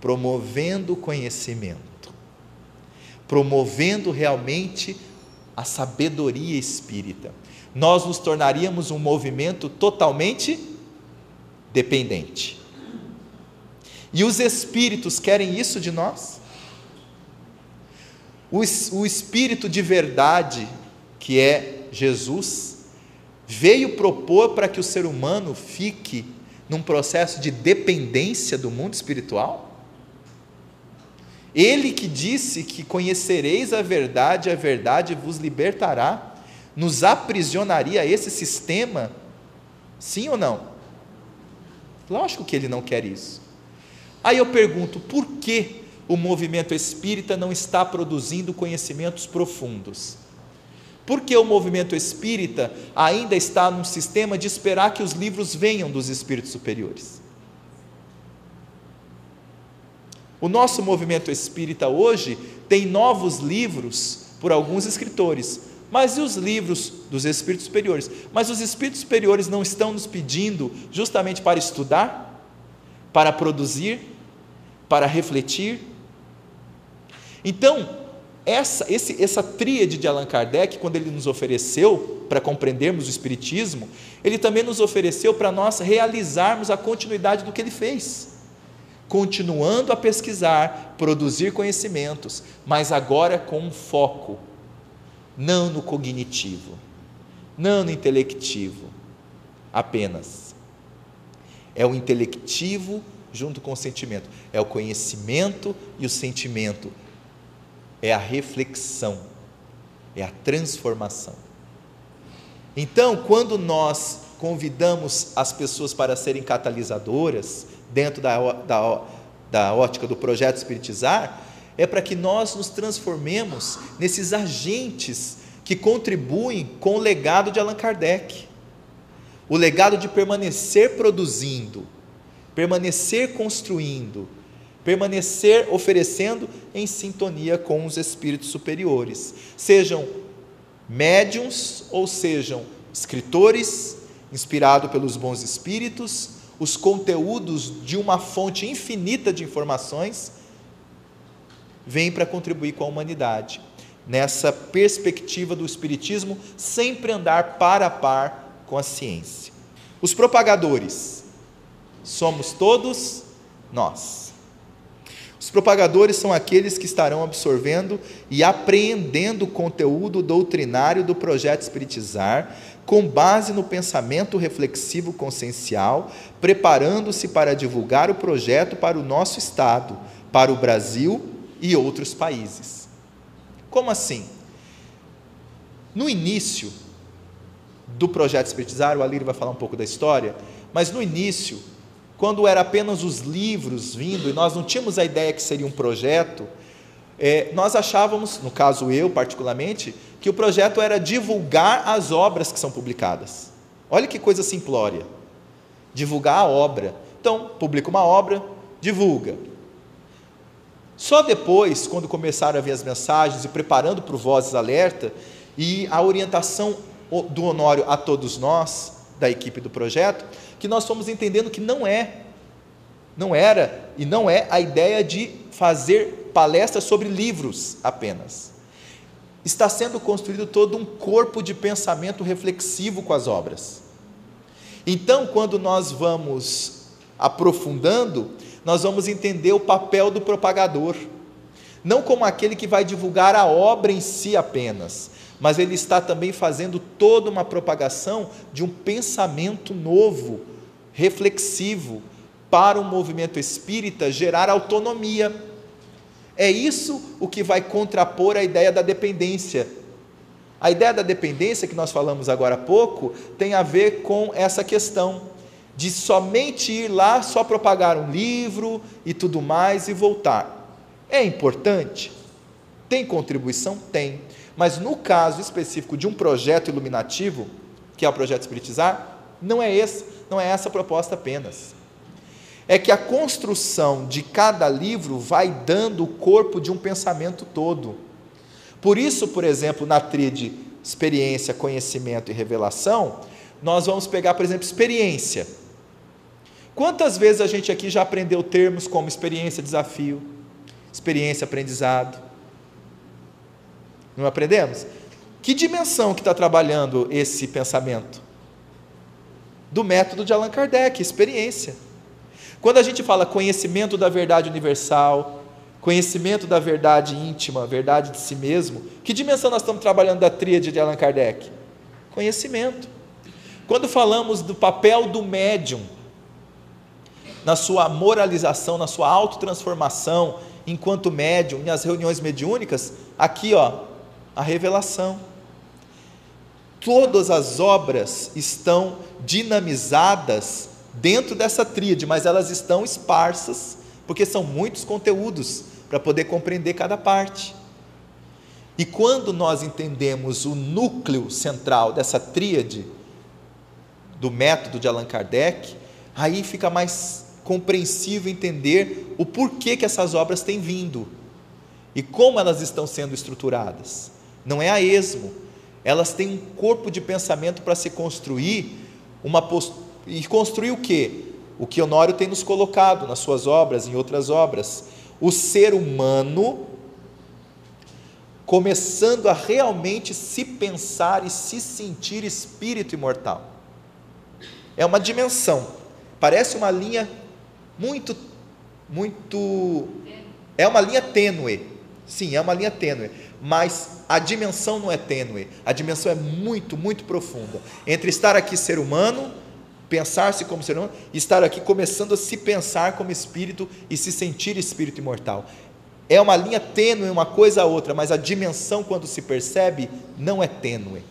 promovendo conhecimento, promovendo realmente a sabedoria espírita. Nós nos tornaríamos um movimento totalmente dependente. E os espíritos querem isso de nós? O, o espírito de verdade, que é Jesus, veio propor para que o ser humano fique num processo de dependência do mundo espiritual? Ele que disse que conhecereis a verdade, a verdade vos libertará, nos aprisionaria esse sistema? Sim ou não? Lógico que ele não quer isso. Aí eu pergunto, por que o movimento espírita não está produzindo conhecimentos profundos? Por que o movimento espírita ainda está num sistema de esperar que os livros venham dos espíritos superiores? O nosso movimento espírita hoje tem novos livros por alguns escritores, mas e os livros dos espíritos superiores? Mas os espíritos superiores não estão nos pedindo justamente para estudar, para produzir, para refletir? Então, essa, esse, essa tríade de Allan Kardec, quando ele nos ofereceu para compreendermos o Espiritismo, ele também nos ofereceu para nós realizarmos a continuidade do que ele fez. Continuando a pesquisar, produzir conhecimentos, mas agora com um foco não no cognitivo, não no intelectivo apenas. É o intelectivo junto com o sentimento, é o conhecimento e o sentimento, é a reflexão, é a transformação. Então, quando nós convidamos as pessoas para serem catalisadoras, dentro da, da, da ótica do projeto Espiritizar, é para que nós nos transformemos nesses agentes que contribuem com o legado de Allan Kardec. O legado de permanecer produzindo, permanecer construindo, permanecer oferecendo em sintonia com os espíritos superiores, sejam médiums ou sejam escritores, inspirados pelos bons espíritos, os conteúdos de uma fonte infinita de informações vem para contribuir com a humanidade, nessa perspectiva do Espiritismo sempre andar par a par com a ciência. Os propagadores somos todos nós. Os propagadores são aqueles que estarão absorvendo e apreendendo o conteúdo doutrinário do projeto Espiritizar, com base no pensamento reflexivo consciencial, preparando-se para divulgar o projeto para o nosso Estado, para o Brasil e outros países. Como assim? No início do projeto Espiritizar, o Alírio vai falar um pouco da história, mas no início, quando era apenas os livros vindo e nós não tínhamos a ideia que seria um projeto, é, nós achávamos, no caso eu particularmente, que o projeto era divulgar as obras que são publicadas. Olha que coisa simplória. Divulgar a obra. Então, publica uma obra, divulga. Só depois, quando começaram a ver as mensagens e preparando para o Vozes Alerta, e a orientação do Honório a todos nós, da equipe do projeto, que nós fomos entendendo que não é, não era e não é a ideia de fazer palestras sobre livros apenas. Está sendo construído todo um corpo de pensamento reflexivo com as obras. Então, quando nós vamos aprofundando, nós vamos entender o papel do propagador. Não como aquele que vai divulgar a obra em si apenas, mas ele está também fazendo toda uma propagação de um pensamento novo, reflexivo, para o movimento espírita gerar autonomia. É isso o que vai contrapor a ideia da dependência. A ideia da dependência que nós falamos agora há pouco tem a ver com essa questão de somente ir lá, só propagar um livro e tudo mais e voltar. É importante? Tem contribuição? Tem. Mas no caso específico de um projeto iluminativo, que é o projeto Espiritizar, não é esse, não é essa a proposta apenas. É que a construção de cada livro vai dando o corpo de um pensamento todo. Por isso, por exemplo, na tríade experiência, conhecimento e revelação, nós vamos pegar, por exemplo, experiência. Quantas vezes a gente aqui já aprendeu termos como experiência, desafio, experiência, aprendizado? Não aprendemos? Que dimensão que está trabalhando esse pensamento? Do método de Allan Kardec, experiência. Quando a gente fala conhecimento da verdade universal, conhecimento da verdade íntima, verdade de si mesmo, que dimensão nós estamos trabalhando da tríade de Allan Kardec? Conhecimento. Quando falamos do papel do médium, na sua moralização, na sua autotransformação, enquanto médium, nas reuniões mediúnicas, aqui ó, a revelação. Todas as obras estão dinamizadas dentro dessa tríade, mas elas estão esparsas, porque são muitos conteúdos para poder compreender cada parte. E quando nós entendemos o núcleo central dessa tríade, do método de Allan Kardec, aí fica mais compreensível entender o porquê que essas obras têm vindo e como elas estão sendo estruturadas. Não é a esmo, elas têm um corpo de pensamento para se construir uma post... e construir o que? O que Honório tem nos colocado nas suas obras, em outras obras, o ser humano começando a realmente se pensar e se sentir espírito imortal. É uma dimensão, parece uma linha muito, muito. É uma linha tênue. Sim, é uma linha tênue. Mas a dimensão não é tênue. A dimensão é muito, muito profunda. Entre estar aqui ser humano, pensar-se como ser humano, estar aqui começando a se pensar como espírito e se sentir espírito imortal. É uma linha tênue, uma coisa a outra, mas a dimensão, quando se percebe, não é tênue.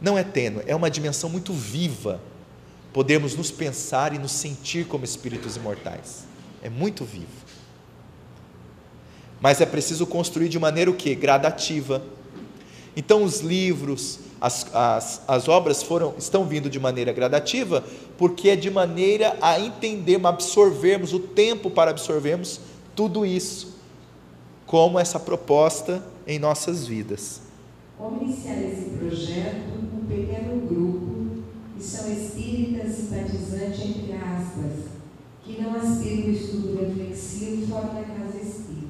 Não é tênue, é uma dimensão muito viva podemos nos pensar e nos sentir como espíritos imortais. É muito vivo. Mas é preciso construir de maneira o que? Gradativa. Então os livros, as, as, as obras foram, estão vindo de maneira gradativa, porque é de maneira a entendermos, absorvermos o tempo para absorvermos tudo isso, como essa proposta em nossas vidas. Como iniciar esse projeto? Um pequeno grupo são espíritas simpatizantes, entre aspas, que não aspiram o estudo reflexivo fora da casa espírita.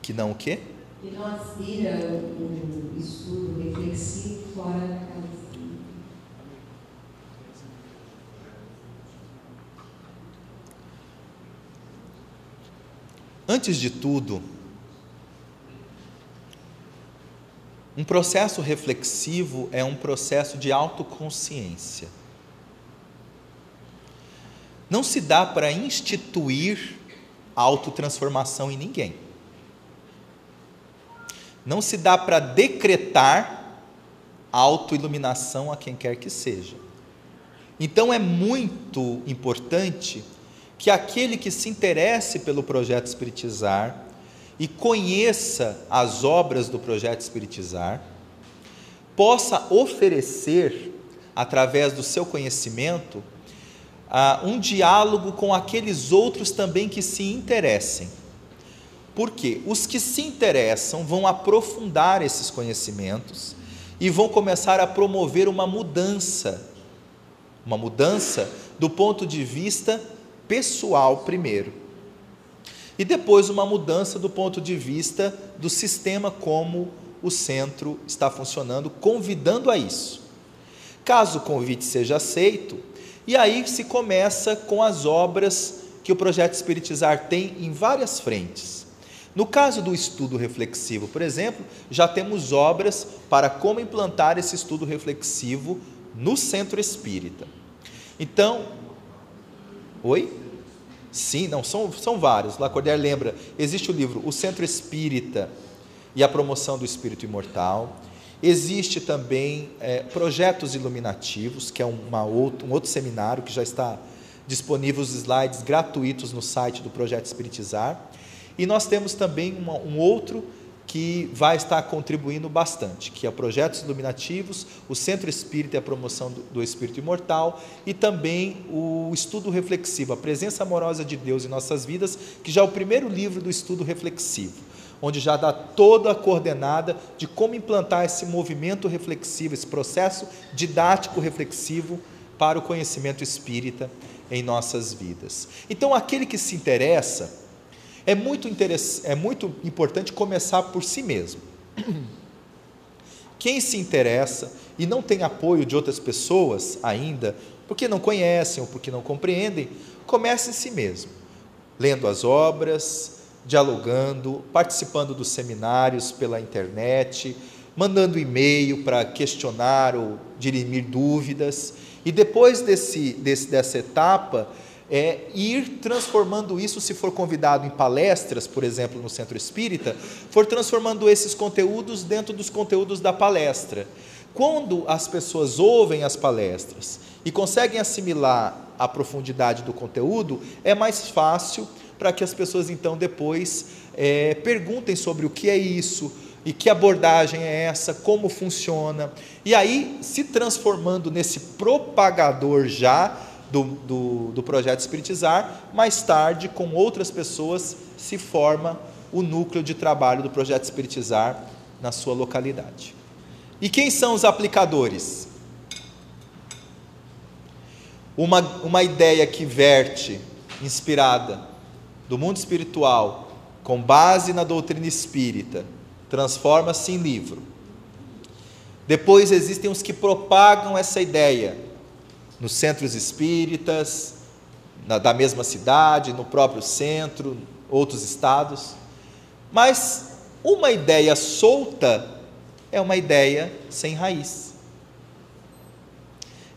Que não o quê? Que não aspira o estudo reflexivo fora da casa. Antes de tudo, Um processo reflexivo é um processo de autoconsciência. Não se dá para instituir autotransformação em ninguém. Não se dá para decretar autoiluminação a quem quer que seja. Então é muito importante que aquele que se interesse pelo projeto espiritizar e conheça as obras do projeto Espiritizar, possa oferecer, através do seu conhecimento, uh, um diálogo com aqueles outros também que se interessem. Porque os que se interessam vão aprofundar esses conhecimentos e vão começar a promover uma mudança, uma mudança do ponto de vista pessoal primeiro e depois uma mudança do ponto de vista do sistema como o centro está funcionando, convidando a isso. Caso o convite seja aceito, e aí se começa com as obras que o projeto Espiritizar tem em várias frentes. No caso do estudo reflexivo, por exemplo, já temos obras para como implantar esse estudo reflexivo no centro espírita. Então, oi? Sim, não, são, são vários. Lacordaire lembra, existe o livro O Centro Espírita e a Promoção do Espírito Imortal. Existe também é, projetos iluminativos, que é uma outro, um outro seminário que já está disponível os slides gratuitos no site do Projeto Espiritizar. E nós temos também uma, um outro que vai estar contribuindo bastante, que é projetos iluminativos, o Centro Espírita e a promoção do, do, Espírito Imortal e também o estudo reflexivo, a presença amorosa de Deus em nossas vidas, que já é o primeiro livro do estudo reflexivo, onde já dá toda a coordenada de como implantar esse movimento reflexivo, esse processo didático reflexivo para o conhecimento espírita em nossas vidas. Então, aquele que se interessa, é muito, é muito importante começar por si mesmo. Quem se interessa e não tem apoio de outras pessoas ainda, porque não conhecem ou porque não compreendem, comece em si mesmo, lendo as obras, dialogando, participando dos seminários pela internet, mandando e-mail para questionar ou dirimir dúvidas. E depois desse, desse, dessa etapa, é, ir transformando isso, se for convidado em palestras, por exemplo, no centro espírita, for transformando esses conteúdos dentro dos conteúdos da palestra. Quando as pessoas ouvem as palestras e conseguem assimilar a profundidade do conteúdo, é mais fácil para que as pessoas então depois é, perguntem sobre o que é isso e que abordagem é essa, como funciona, e aí se transformando nesse propagador já do, do, do projeto Espiritizar, mais tarde, com outras pessoas, se forma o núcleo de trabalho do projeto Espiritizar na sua localidade. E quem são os aplicadores? Uma, uma ideia que verte, inspirada do mundo espiritual, com base na doutrina espírita, transforma-se em livro. Depois existem os que propagam essa ideia, nos centros espíritas, na, da mesma cidade, no próprio centro, outros estados. Mas uma ideia solta é uma ideia sem raiz.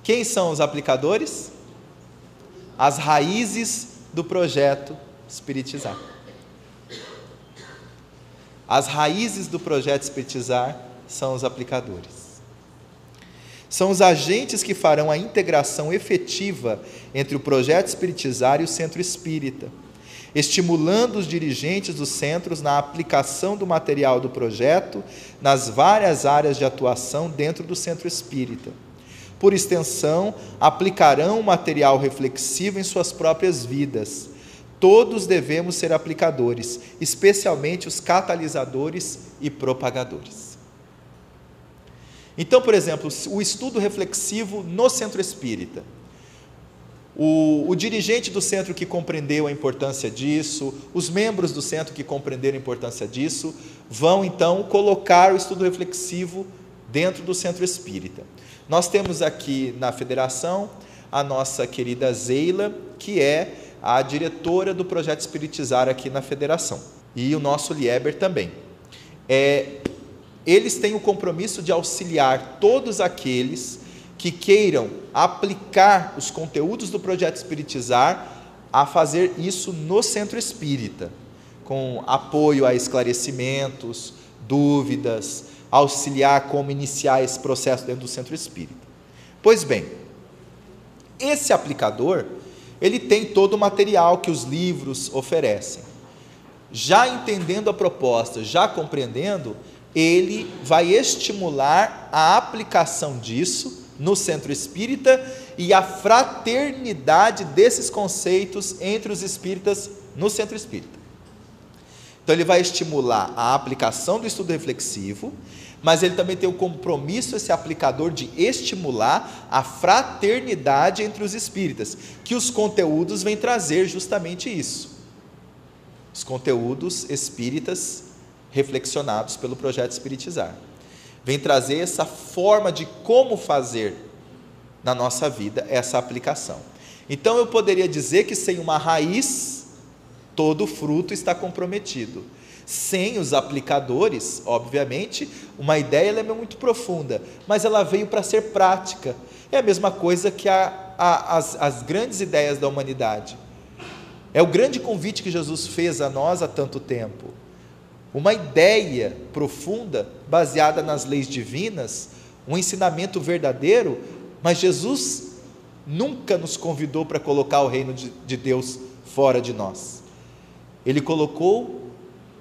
Quem são os aplicadores? As raízes do projeto Espiritizar. As raízes do projeto Espiritizar são os aplicadores são os agentes que farão a integração efetiva entre o projeto espiritizar e o centro espírita, estimulando os dirigentes dos centros na aplicação do material do projeto nas várias áreas de atuação dentro do centro espírita. Por extensão, aplicarão o material reflexivo em suas próprias vidas. Todos devemos ser aplicadores, especialmente os catalisadores e propagadores. Então, por exemplo, o estudo reflexivo no centro espírita. O, o, dirigente do centro que compreendeu a importância disso, os membros do centro que compreenderam a importância disso, vão então colocar o estudo reflexivo dentro do centro espírita. Nós temos aqui na federação a nossa querida Zeila, que é a diretora do projeto Espiritizar aqui na federação, e o nosso Lieber também. É, eles têm o compromisso de auxiliar todos aqueles que queiram aplicar os conteúdos do projeto Espiritizar a fazer isso no centro espírita, com apoio a esclarecimentos, dúvidas, auxiliar como iniciar esse processo dentro do centro espírita. Pois bem, esse aplicador, ele tem todo o material que os livros oferecem. Já entendendo a proposta, já compreendendo, ele vai estimular a aplicação disso no centro espírita e a fraternidade desses conceitos entre os espíritas no centro espírita. Então, ele vai estimular a aplicação do estudo reflexivo, mas ele também tem o compromisso, esse aplicador, de estimular a fraternidade entre os espíritas, que os conteúdos vêm trazer justamente isso. Os conteúdos espíritas reflexionados pelo projeto Espiritizar. Vem trazer essa forma de como fazer na nossa vida essa aplicação. Então eu poderia dizer que sem uma raiz, todo fruto está comprometido. Sem os aplicadores, obviamente, uma ideia é muito profunda, mas ela veio para ser prática. É a mesma coisa que a, a, as, as grandes ideias da humanidade. É o grande convite que Jesus fez a nós há tanto tempo. Uma ideia profunda, baseada nas leis divinas, um ensinamento verdadeiro, mas Jesus nunca nos convidou para colocar o reino de, de Deus fora de nós. Ele colocou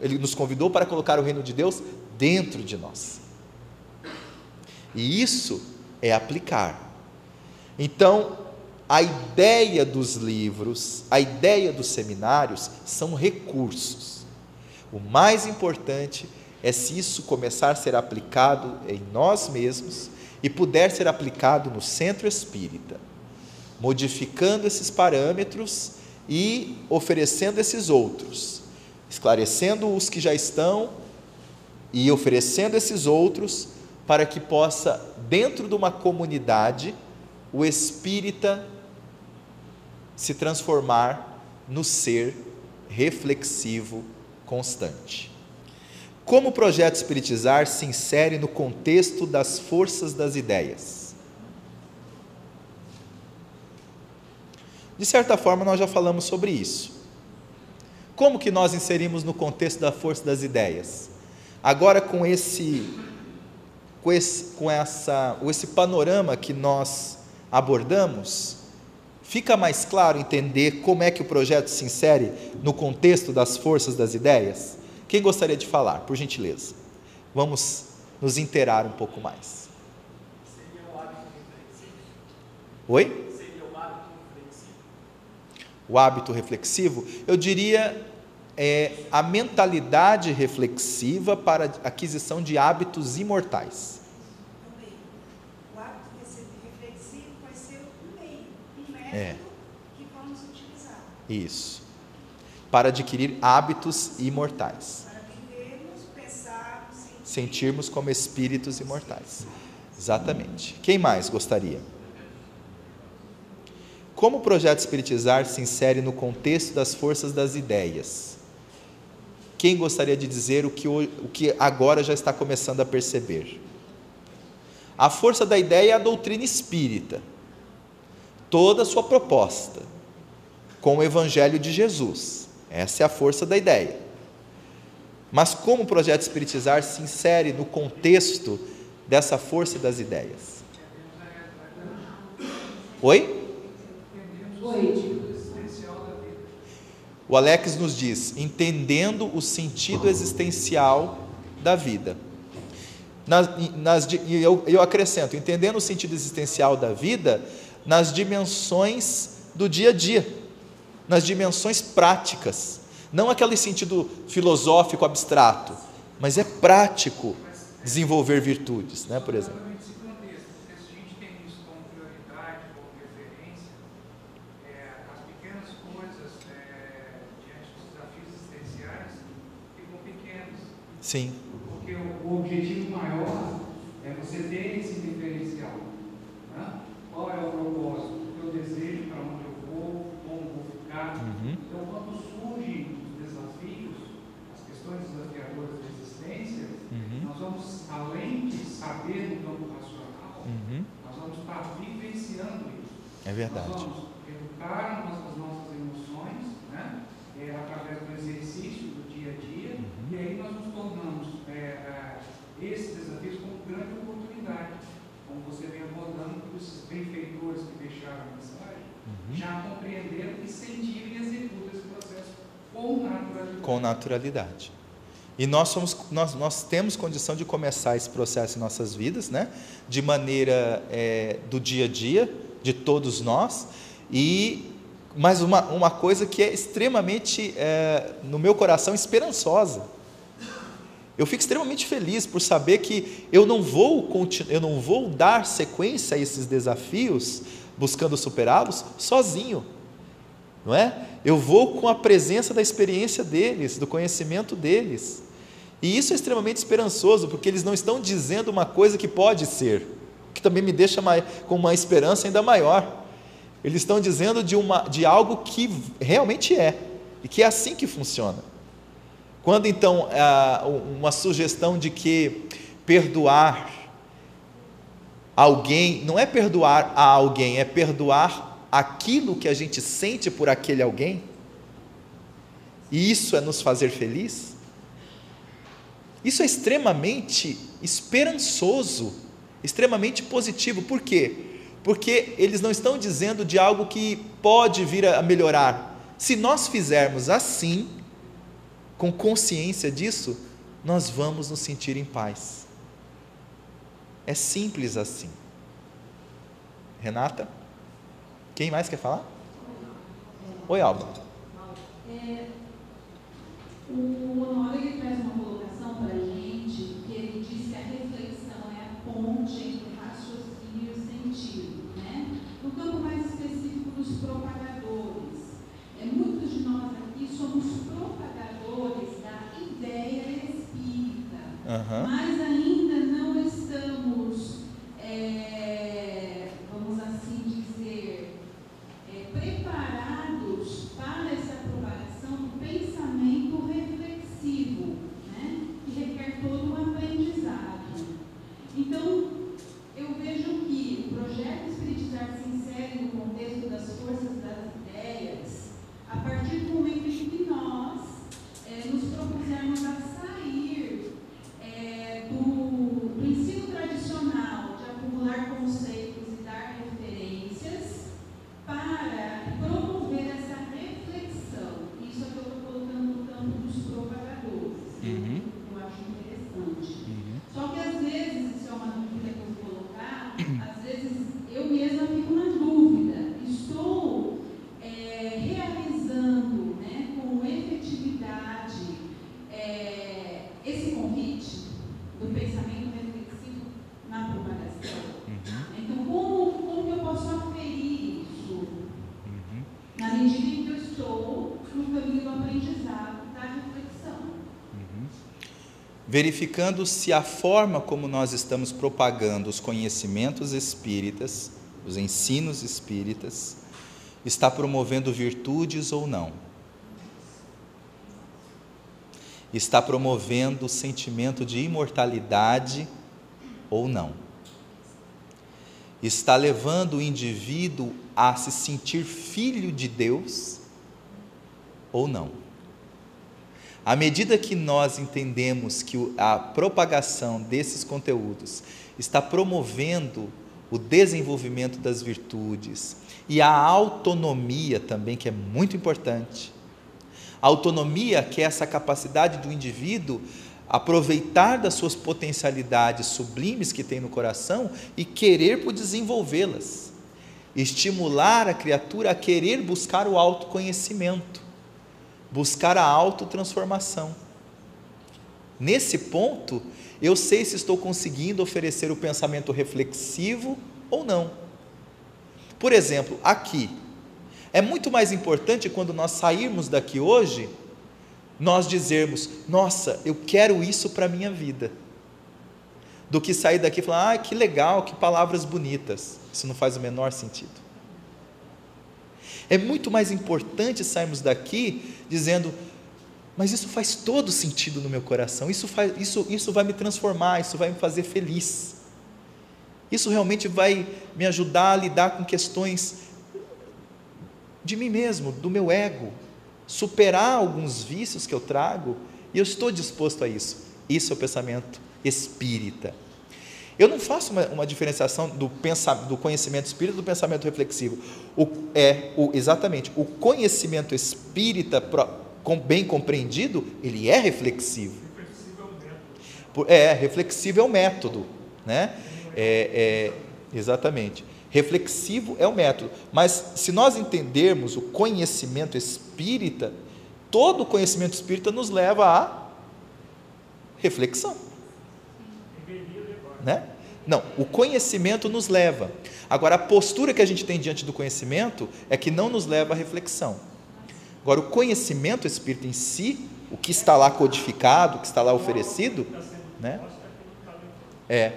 ele nos convidou para colocar o reino de Deus dentro de nós. E isso é aplicar. Então, a ideia dos livros, a ideia dos seminários são recursos. O mais importante é se isso começar a ser aplicado em nós mesmos e puder ser aplicado no centro espírita, modificando esses parâmetros e oferecendo esses outros esclarecendo os que já estão e oferecendo esses outros para que possa, dentro de uma comunidade, o espírita se transformar no ser reflexivo constante. Como o projeto Espiritizar se insere no contexto das forças das ideias? De certa forma, nós já falamos sobre isso. Como que nós inserimos no contexto da força das ideias? Agora com esse com esse, com essa, esse panorama que nós abordamos, fica mais claro entender como é que o projeto se insere no contexto das forças das ideias? Quem gostaria de falar, por gentileza? Vamos nos inteirar um pouco mais. Seria o hábito reflexivo? Oi? Seria o hábito reflexivo? O hábito reflexivo? Eu diria é a mentalidade reflexiva para aquisição de hábitos imortais. Também. O hábito reflexivo vai ser o meio, o método é. que vamos utilizar. Isso. Para adquirir hábitos imortais. Para vivermos, pensarmos, sentirmos, sentirmos como espíritos imortais. Exatamente. Quem mais gostaria? Como o projeto Espiritizar se insere no contexto das forças das ideias? Quem gostaria de dizer o que, o que agora já está começando a perceber? A força da ideia é a doutrina espírita, toda a sua proposta, com o Evangelho de Jesus. Essa é a força da ideia. Mas como o projeto Espiritizar se insere no contexto dessa força das ideias? Oi? Oi. O Alex nos diz: entendendo o sentido existencial da vida. Nas, nas, e eu, eu acrescento: entendendo o sentido existencial da vida nas dimensões do dia a dia, nas dimensões práticas. Não aquele sentido filosófico abstrato, mas é prático desenvolver virtudes, né, por exemplo. Sim. Porque o, o objetivo maior é você ter esse diferencial. Né? Qual é o propósito? O que eu desejo, para onde eu vou, como vou ficar. Uhum. Então, quando surgem os desafios, as questões desafiadoras da existência, uhum. nós vamos, além de saber no campo racional, uhum. nós vamos estar vivenciando isso. É verdade. Nós vamos educar as nossas emoções, né? É, através do exercício do dia a dia, uhum. e aí nós nos tornamos é, é, esses desafios como grande oportunidade. Como você vem abordando, os benfeitores que deixaram a mensagem uhum. já compreenderam e sentiram e executam esse processo com naturalidade. E nós, somos, nós, nós temos condição de começar esse processo em nossas vidas, né? de maneira é, do dia a dia, de todos nós, e mas uma, uma coisa que é extremamente, é, no meu coração, esperançosa. Eu fico extremamente feliz por saber que eu não vou eu não vou dar sequência a esses desafios, buscando superá-los sozinho, não é? Eu vou com a presença da experiência deles, do conhecimento deles. E isso é extremamente esperançoso, porque eles não estão dizendo uma coisa que pode ser, que também me deixa com uma esperança ainda maior. Eles estão dizendo de, uma, de algo que realmente é, e que é assim que funciona. Quando então uma sugestão de que perdoar alguém não é perdoar a alguém, é perdoar aquilo que a gente sente por aquele alguém, e isso é nos fazer feliz, isso é extremamente esperançoso, extremamente positivo. Por quê? Porque eles não estão dizendo de algo que pode vir a melhorar. Se nós fizermos assim, com consciência disso, nós vamos nos sentir em paz. É simples assim. Renata? Quem mais quer falar? Oi, Alba. É, o Honório ele traz uma colocação para a gente, que ele diz que a reflexão é a ponte entre raciocínio e sentido. Né? No campo mais específico dos propagadores, é, muitos de nós aqui somos propagadores da ideia espírita, uhum. mas ainda não estamos, é, vamos assim dizer, é, preparados para essa propagação do pensamento reflexivo, né? que requer todo um aprendizado. Então, eu vejo que o projeto Espiritizar se insere no contexto das forças das ideias a partir do momento em que nós é, nos propusermos a sair é, do, do ensino tradicional de acumular conceitos e dar referências para promover essa reflexão. Isso é que eu estou colocando no campo dos propagadores. Uhum. Eu acho interessante. Uhum. Só que às vezes, isso é uma dúvida que eu vou colocar, às vezes eu mesma fico na dúvida. Estou é, realizando né, com efetividade é, esse convite do pensamento reflexivo na propagação. Uhum. Então, como, como eu posso aferir isso? Uhum. Na medida em que eu estou no caminho do aprendizado, da reflexão. Uhum. Verificando se a forma como nós estamos propagando os conhecimentos espíritas, os ensinos espíritas, está promovendo virtudes ou não. Está promovendo o sentimento de imortalidade ou não. Está levando o indivíduo a se sentir filho de Deus ou não. À medida que nós entendemos que a propagação desses conteúdos está promovendo o desenvolvimento das virtudes e a autonomia também, que é muito importante. A autonomia, que é essa capacidade do indivíduo aproveitar das suas potencialidades sublimes que tem no coração e querer por desenvolvê-las. Estimular a criatura a querer buscar o autoconhecimento, buscar a autotransformação. Nesse ponto, eu sei se estou conseguindo oferecer o pensamento reflexivo ou não. Por exemplo, aqui, é muito mais importante quando nós sairmos daqui hoje, nós dizermos: Nossa, eu quero isso para a minha vida, do que sair daqui e falar: Ah, que legal, que palavras bonitas. Isso não faz o menor sentido. É muito mais importante sairmos daqui dizendo: Mas isso faz todo sentido no meu coração, isso, faz, isso, isso vai me transformar, isso vai me fazer feliz. Isso realmente vai me ajudar a lidar com questões de mim mesmo, do meu ego, superar alguns vícios que eu trago, e eu estou disposto a isso. Isso é o pensamento espírita. Eu não faço uma, uma diferenciação do, do conhecimento espírita do pensamento reflexivo. O, é o, exatamente o conhecimento espírita pro, com, bem compreendido, ele é reflexivo. É, reflexivo é o método, né? É, é, exatamente. Reflexivo é o método. Mas se nós entendermos o conhecimento espírita, todo conhecimento espírita nos leva à reflexão. Né? Não, o conhecimento nos leva. Agora, a postura que a gente tem diante do conhecimento é que não nos leva à reflexão. Agora, o conhecimento espírita em si, o que está lá codificado, o que está lá oferecido, né? É.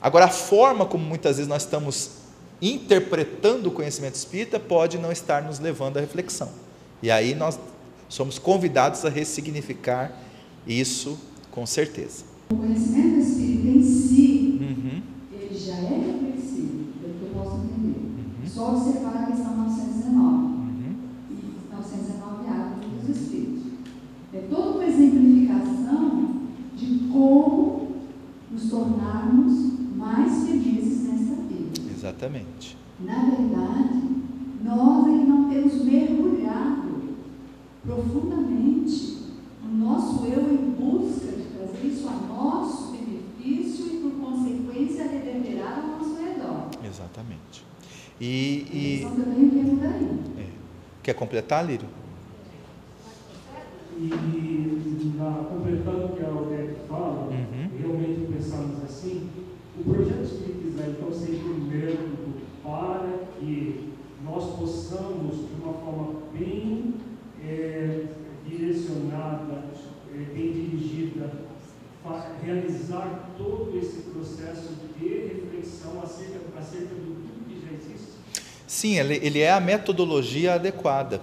Agora, a forma como muitas vezes nós estamos interpretando o conhecimento espírita pode não estar nos levando à reflexão. E aí nós somos convidados a ressignificar isso com certeza. O conhecimento espírita em si, uhum. ele já é reflexivo, pelo que eu posso entender. Uhum. Só observar a questão 919 uhum. e 919 hábitos dos espíritos. É toda uma exemplificação de como nos tornarmos mais felizes nesta vida. Exatamente. Na verdade, nós ainda não temos mergulhado profundamente o nosso eu em busca de trazer isso a nosso benefício e, por consequência, reverberar ao nosso redor. Exatamente. E. e... É. Quer completar, Lírio? E, na, completando o que a Odete fala, uhum. realmente pensamos assim, o projeto espiritizar então seria um método para que nós possamos, de uma forma bem é, direcionada, é, bem dirigida, realizar todo esse processo de reflexão acerca, acerca do que já existe? Sim, ele, ele é a metodologia adequada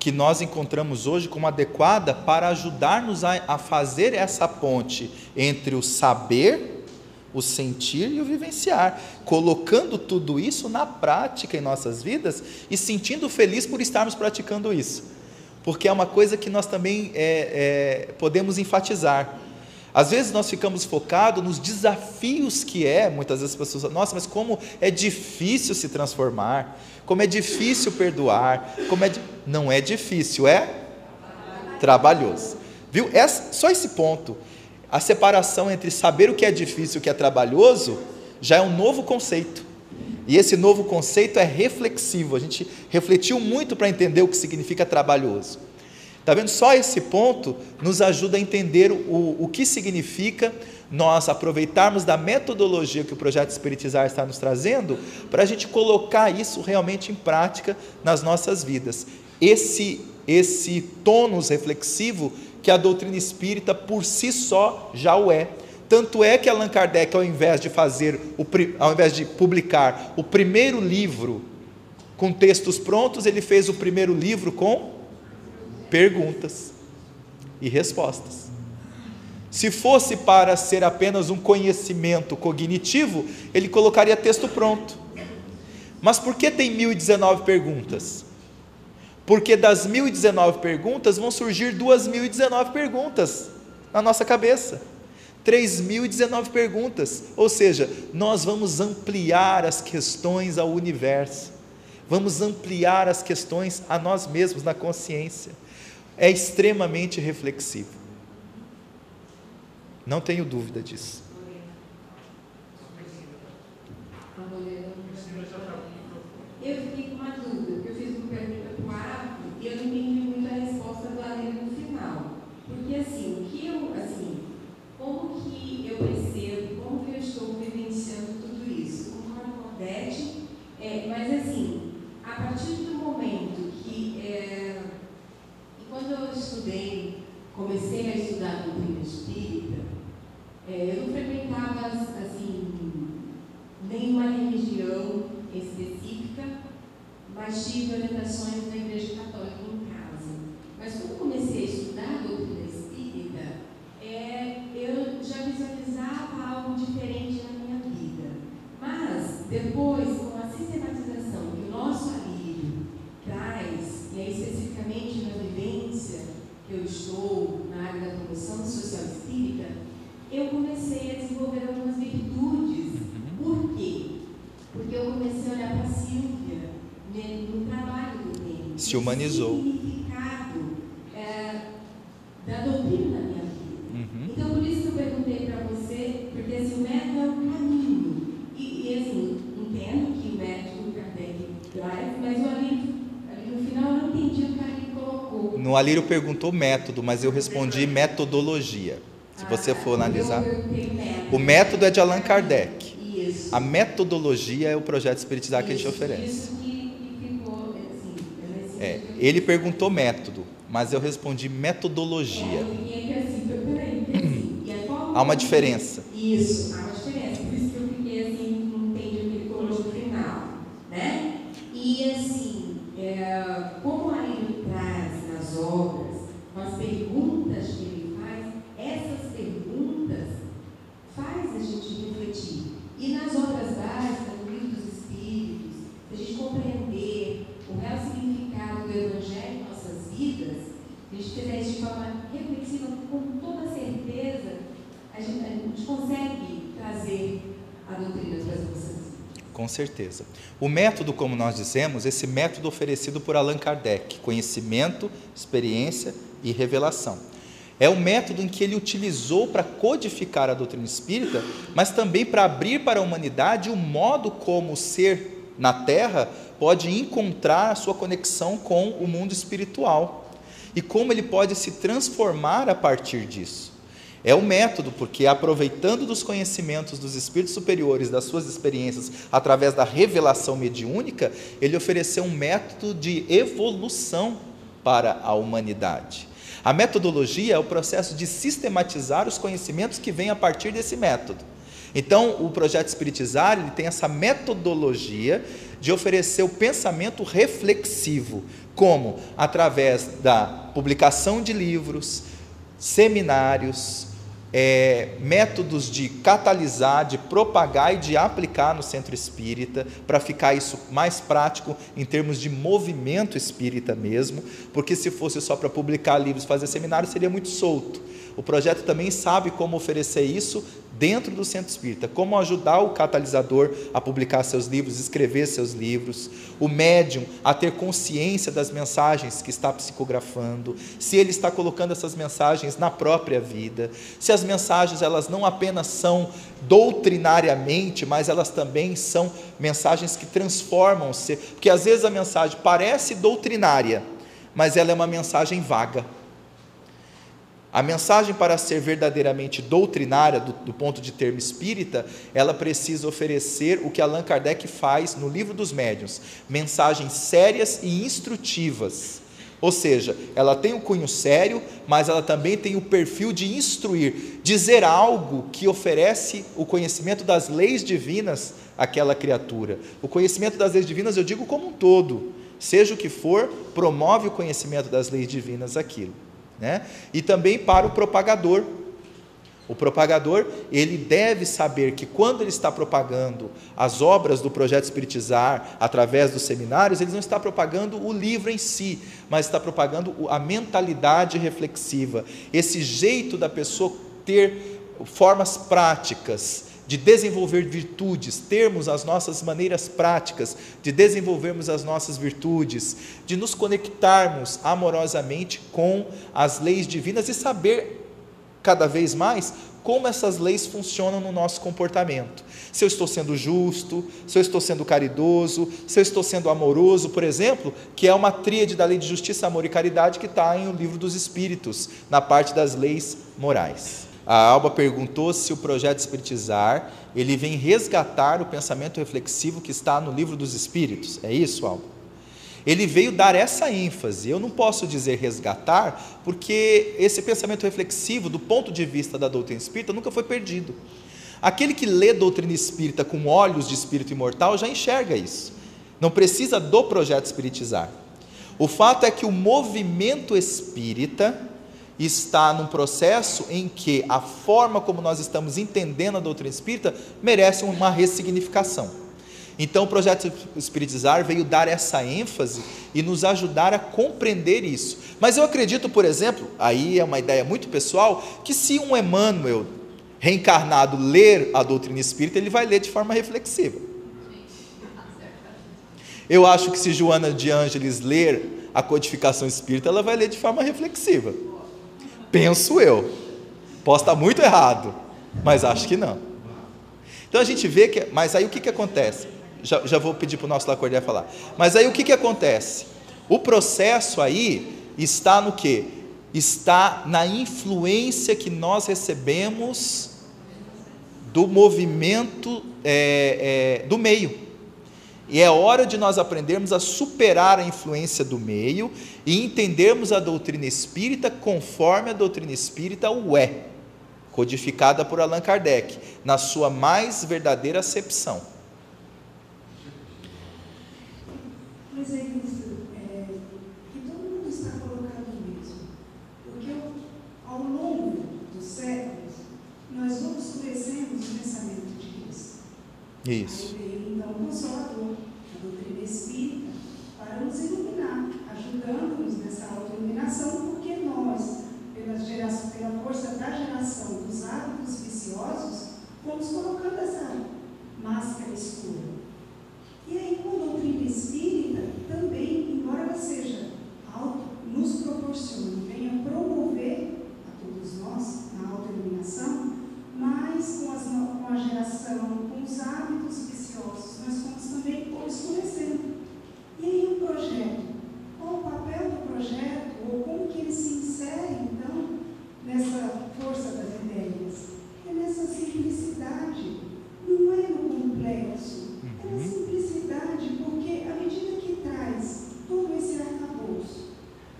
que nós encontramos hoje como adequada para ajudar-nos a, a, fazer essa ponte entre o saber, o sentir e o vivenciar, colocando tudo isso na prática em nossas vidas e sentindo feliz por estarmos praticando isso, porque é uma coisa que nós também é, é, podemos enfatizar. Às vezes nós ficamos focados nos desafios que é, muitas vezes as pessoas, nossa, mas como é difícil se transformar, como é difícil perdoar, como é não é difícil, é trabalhoso. Viu? É só esse ponto. A separação entre saber o que é difícil e o que é trabalhoso já é um novo conceito. E esse novo conceito é reflexivo. A gente refletiu muito para entender o que significa trabalhoso. Está vendo? Só esse ponto nos ajuda a entender o, o que significa nós aproveitarmos da metodologia que o projeto Espiritizar está nos trazendo, para a gente colocar isso realmente em prática nas nossas vidas. Esse, esse tônus reflexivo que a doutrina espírita por si só já o é. Tanto é que Allan Kardec, ao invés de fazer, o, ao invés de publicar o primeiro livro com textos prontos, ele fez o primeiro livro com perguntas e respostas. Se fosse para ser apenas um conhecimento cognitivo, ele colocaria texto pronto. Mas por que tem 1019 perguntas? Porque das 1019 perguntas vão surgir 2019 perguntas na nossa cabeça. 3019 perguntas, ou seja, nós vamos ampliar as questões ao universo. Vamos ampliar as questões a nós mesmos na consciência. É extremamente reflexivo. Não tenho dúvida disso. Eu fiquei com uma dúvida, porque eu fiz uma pergunta para o Arco e eu não entendi muito a resposta do Alena no final. Porque assim, o que eu, assim, como que eu percebo, como que eu estou vivenciando tudo isso? Concordo com a Odete, é, mas assim, a partir do momento que, é, quando eu estudei, comecei a estudar a doutrina espírita, é, eu não frequentava, assim, nenhuma religião específica, mas tive orientações da Igreja Católica em casa. Mas quando comecei a estudar a doutrina espírita, é, eu já visualizava algo diferente na minha vida. Mas, depois, com a sistematização que o nosso alívio traz, e aí especificamente na vivência que eu área da promoção social espírita, eu comecei a desenvolver algumas virtudes. Uhum. Por quê? Porque eu comecei a olhar para a Silvia né, no trabalho do Nene. Se humanizou. O significado é, da doutrina na minha vida. Uhum. Então, por isso que eu perguntei para você, porque assim, o método é o caminho. E, e assim, entendo que o método Kardec traz, mas o ali, ali no final eu não entendi o colocou. No Alírio perguntou método, mas eu respondi metodologia. Se você for analisar. O método é de Allan Kardec. A metodologia é o projeto espiritual que a gente oferece. Assim, é, ele perguntou método, mas eu respondi metodologia. É assim, assim, é há uma diferença. Isso, há uma diferença. Por isso que eu fiquei assim, não entendi o que no final. Né? E assim, é, como a gente fizer isso de forma reflexiva, com toda certeza, a gente, a gente consegue trazer a doutrina para as nossas vidas com certeza. O método, como nós dizemos, esse método oferecido por Allan Kardec, conhecimento, experiência e revelação. É o método em que ele utilizou para codificar a doutrina espírita, mas também para abrir para a humanidade o modo como o ser na Terra pode encontrar a sua conexão com o mundo espiritual e como ele pode se transformar a partir disso. É o método, porque aproveitando dos conhecimentos dos espíritos superiores, das suas experiências, através da revelação mediúnica, ele ofereceu um método de evolução para a humanidade. A metodologia é o processo de sistematizar os conhecimentos que vêm a partir desse método. Então, o projeto Espiritizar ele tem essa metodologia de oferecer o pensamento reflexivo, como através da publicação de livros, seminários, é, métodos de catalisar, de propagar e de aplicar no centro espírita, para ficar isso mais prático em termos de movimento espírita mesmo, porque se fosse só para publicar livros, fazer seminário, seria muito solto. O projeto também sabe como oferecer isso dentro do centro espírita, como ajudar o catalisador a publicar seus livros, escrever seus livros, o médium a ter consciência das mensagens que está psicografando, se ele está colocando essas mensagens na própria vida, se as mensagens elas não apenas são doutrinariamente, mas elas também são mensagens que transformam-se, porque às vezes a mensagem parece doutrinária, mas ela é uma mensagem vaga a mensagem, para ser verdadeiramente doutrinária, do, do, ponto de termo espírita, ela precisa oferecer o que Allan Kardec faz no Livro dos Médiuns: mensagens sérias e instrutivas. Ou seja, ela tem o cunho sério, mas ela também tem o perfil de instruir, dizer algo que oferece o conhecimento das leis divinas àquela criatura. O conhecimento das leis divinas, eu digo como um todo, seja o que for, promove o conhecimento das leis divinas aquilo né? E também para o propagador. O propagador, ele deve saber que quando ele está propagando as obras do projeto Espiritizar através dos seminários, ele não está propagando o livro em si, mas está propagando a mentalidade reflexiva, esse jeito da pessoa ter formas práticas, de desenvolver virtudes, termos as nossas maneiras práticas de desenvolvermos as nossas virtudes, de nos conectarmos amorosamente com as leis divinas e saber cada vez mais como essas leis funcionam no nosso comportamento. Se eu estou sendo justo, se eu estou sendo caridoso, se eu estou sendo amoroso, por exemplo, que é uma tríade da lei de justiça, amor e caridade que está em o livro dos Espíritos, na parte das leis morais. A Alba perguntou se o projeto Espiritizar ele vem resgatar o pensamento reflexivo que está no livro dos Espíritos. É isso, Alba? Ele veio dar essa ênfase. Eu não posso dizer resgatar, porque esse pensamento reflexivo, do ponto de vista da doutrina espírita, nunca foi perdido. Aquele que lê doutrina espírita com olhos de espírito imortal já enxerga isso. Não precisa do projeto espiritizar. O fato é que o movimento espírita está num processo em que a forma como nós estamos entendendo a doutrina espírita merece uma ressignificação. Então, o projeto Espiritizar veio dar essa ênfase e nos ajudar a compreender isso. Mas eu acredito, por exemplo, aí é uma ideia muito pessoal, que se um Emmanuel reencarnado ler a doutrina espírita, ele vai ler de forma reflexiva. Eu acho que se Joana de Ângeles ler a codificação espírita, ela vai ler de forma reflexiva. Penso eu. Posso estar muito errado, mas acho que não. Então a gente vê que. Mas aí o que, que acontece? Já, já vou pedir para o nosso Lacordaire falar. Mas aí o que, que acontece? O processo aí está no que? Está na influência que nós recebemos do movimento é, é, do meio. E é hora de nós aprendermos a superar a influência do meio e entendermos a doutrina espírita conforme a doutrina espírita o é, codificada por Allan Kardec, na sua mais verdadeira acepção. Mas é isso, nós vamos conhecendo o pensamento de Cristo. Isso. Aí então o Consolador, porque nós, pela, geração, pela força da geração dos hábitos viciosos, fomos colocando essa máscara escura. E aí, com a doutrina espírita, também, embora ela seja alto, nos proporcione, venha promover a todos nós na autoiluminação, mas com, as, com a geração, com os hábitos viciosos, nós fomos também obscurecendo. E aí, o projeto? Qual o papel do projeto como que ele se insere, então, nessa força das ideias? É nessa simplicidade, não é no complexo, é na uhum. simplicidade, porque à medida que traz todo esse arcabouço,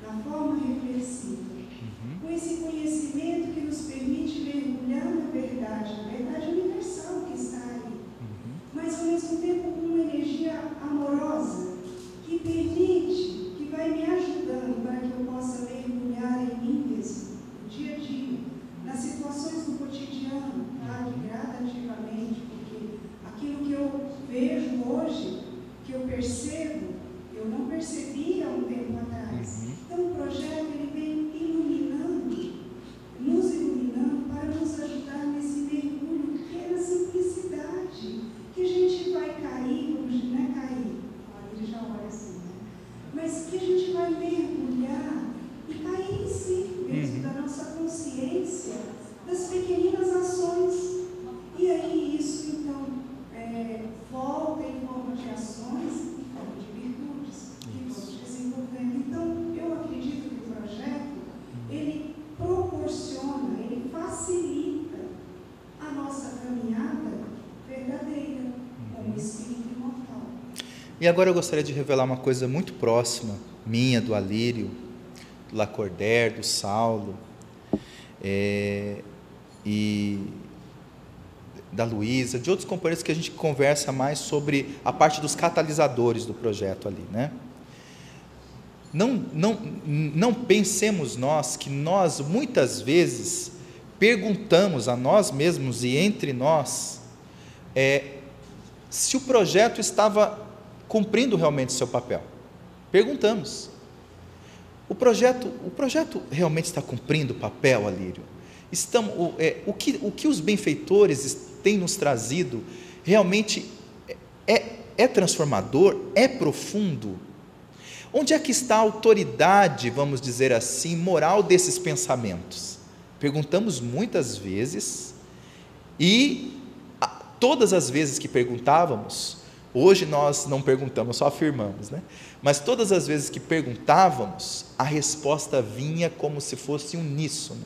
na forma reflexiva, uhum. com esse conhecimento que nos permite mergulhar na verdade, na verdade universal que está aí, uhum. mas ao mesmo tempo com uma energia amorosa que permite vai me ajudando para que eu possa mergulhar em mim mesmo, no dia a dia, nas situações do cotidiano, tá? gradativamente, porque aquilo que eu vejo hoje, que eu percebo, eu não percebia um tempo atrás. Uhum. Então, o projeto agora eu gostaria de revelar uma coisa muito próxima, minha, do Alírio, do Lacordaire, do Saulo, é, e da Luísa, de outros companheiros que a gente conversa mais sobre a parte dos catalisadores do projeto ali, né? Não, não, não pensemos nós que nós muitas vezes perguntamos a nós mesmos e entre nós é, se o projeto estava cumprindo realmente seu papel. Perguntamos. O projeto, o projeto realmente está cumprindo o papel, Alírio? Estamos, o, é, o, que, o que os benfeitores têm nos trazido realmente é, é transformador, é profundo? Onde é que está a autoridade, vamos dizer assim, moral desses pensamentos? Perguntamos muitas vezes e todas as vezes que perguntávamos, hoje nós não perguntamos, só afirmamos, né? Mas todas as vezes que perguntávamos, a resposta vinha como se fosse uníssono.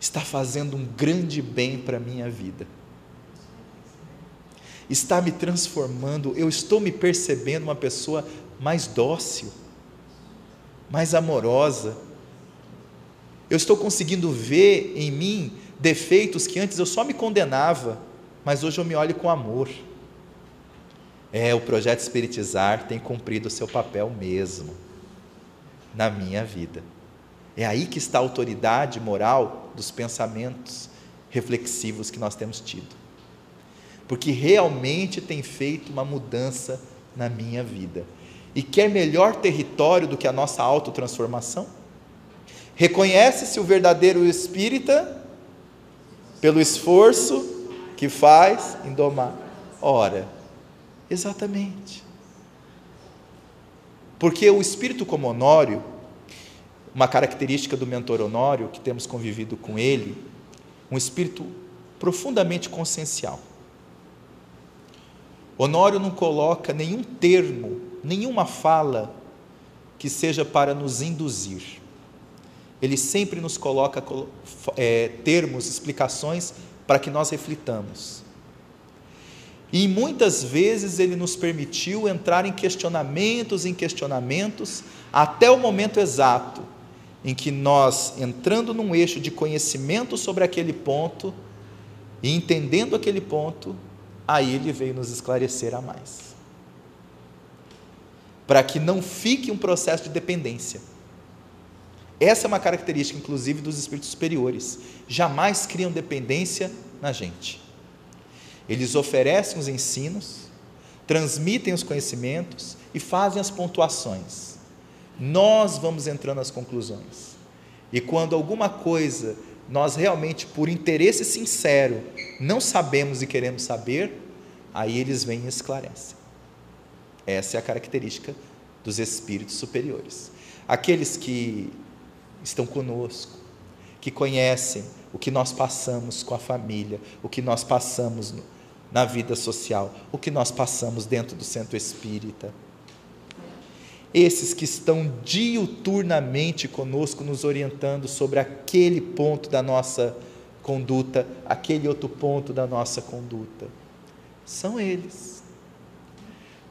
Está fazendo um grande bem para a minha vida está me transformando, eu estou me percebendo uma pessoa mais dócil, mais amorosa. Eu estou conseguindo ver em mim defeitos que antes eu só me condenava, mas hoje eu me olho com amor. É, o projeto Espiritizar tem cumprido o seu papel mesmo na minha vida. É aí que está a autoridade moral dos pensamentos reflexivos que nós temos tido porque realmente tem feito uma mudança na minha vida. E quer melhor território do que a nossa autotransformação? Reconhece-se o verdadeiro espírita pelo esforço que faz em domar. Ora, exatamente. Porque o espírito como Honório, uma característica do mentor Honório, que temos convivido com ele, um espírito profundamente consciencial Honório não coloca nenhum termo, nenhuma fala que seja para nos induzir. Ele sempre nos coloca é, termos, explicações para que nós reflitamos. E muitas vezes ele nos permitiu entrar em questionamentos, em questionamentos, até o momento exato em que nós, entrando num eixo de conhecimento sobre aquele ponto e entendendo aquele ponto, aí ele veio nos esclarecer a mais. Para que não fique um processo de dependência. Essa é uma característica, inclusive, dos espíritos superiores. Jamais criam dependência na gente. Eles oferecem os ensinos, transmitem os conhecimentos e fazem as pontuações. Nós vamos entrando nas conclusões. E quando alguma coisa nós realmente, por interesse sincero, não sabemos e queremos saber, aí eles vêm e esclarecem. Essa é a característica dos espíritos superiores. Aqueles que estão conosco, que conhecem o que nós passamos com a família, o que nós passamos na vida social, o que nós passamos dentro do centro espírita, esses que estão diuturnamente conosco, nos orientando sobre aquele ponto da nossa conduta, aquele outro ponto da nossa conduta. São eles.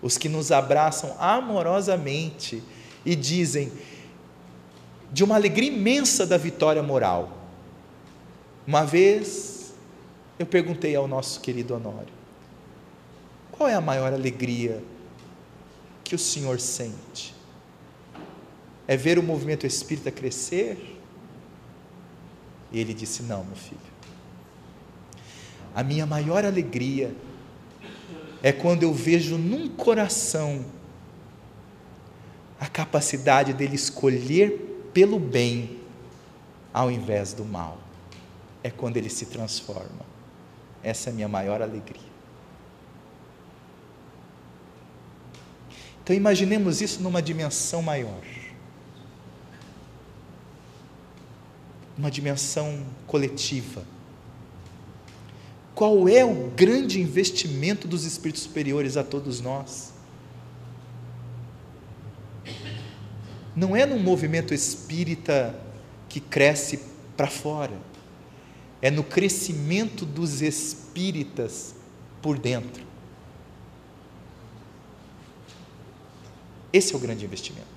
Os que nos abraçam amorosamente e dizem, de uma alegria imensa da vitória moral. Uma vez eu perguntei ao nosso querido Honório: qual é a maior alegria que o Senhor sente? É ver o movimento espírita crescer? E ele disse: Não, meu filho. A minha maior alegria é quando eu vejo num coração a capacidade dele escolher pelo bem ao invés do mal. É quando ele se transforma. Essa é a minha maior alegria. Então imaginemos isso numa dimensão maior. uma dimensão coletiva. Qual é o grande investimento dos espíritos superiores a todos nós? não é num movimento espírita que cresce para fora, é no crescimento dos espíritas por dentro. Esse é o grande investimento.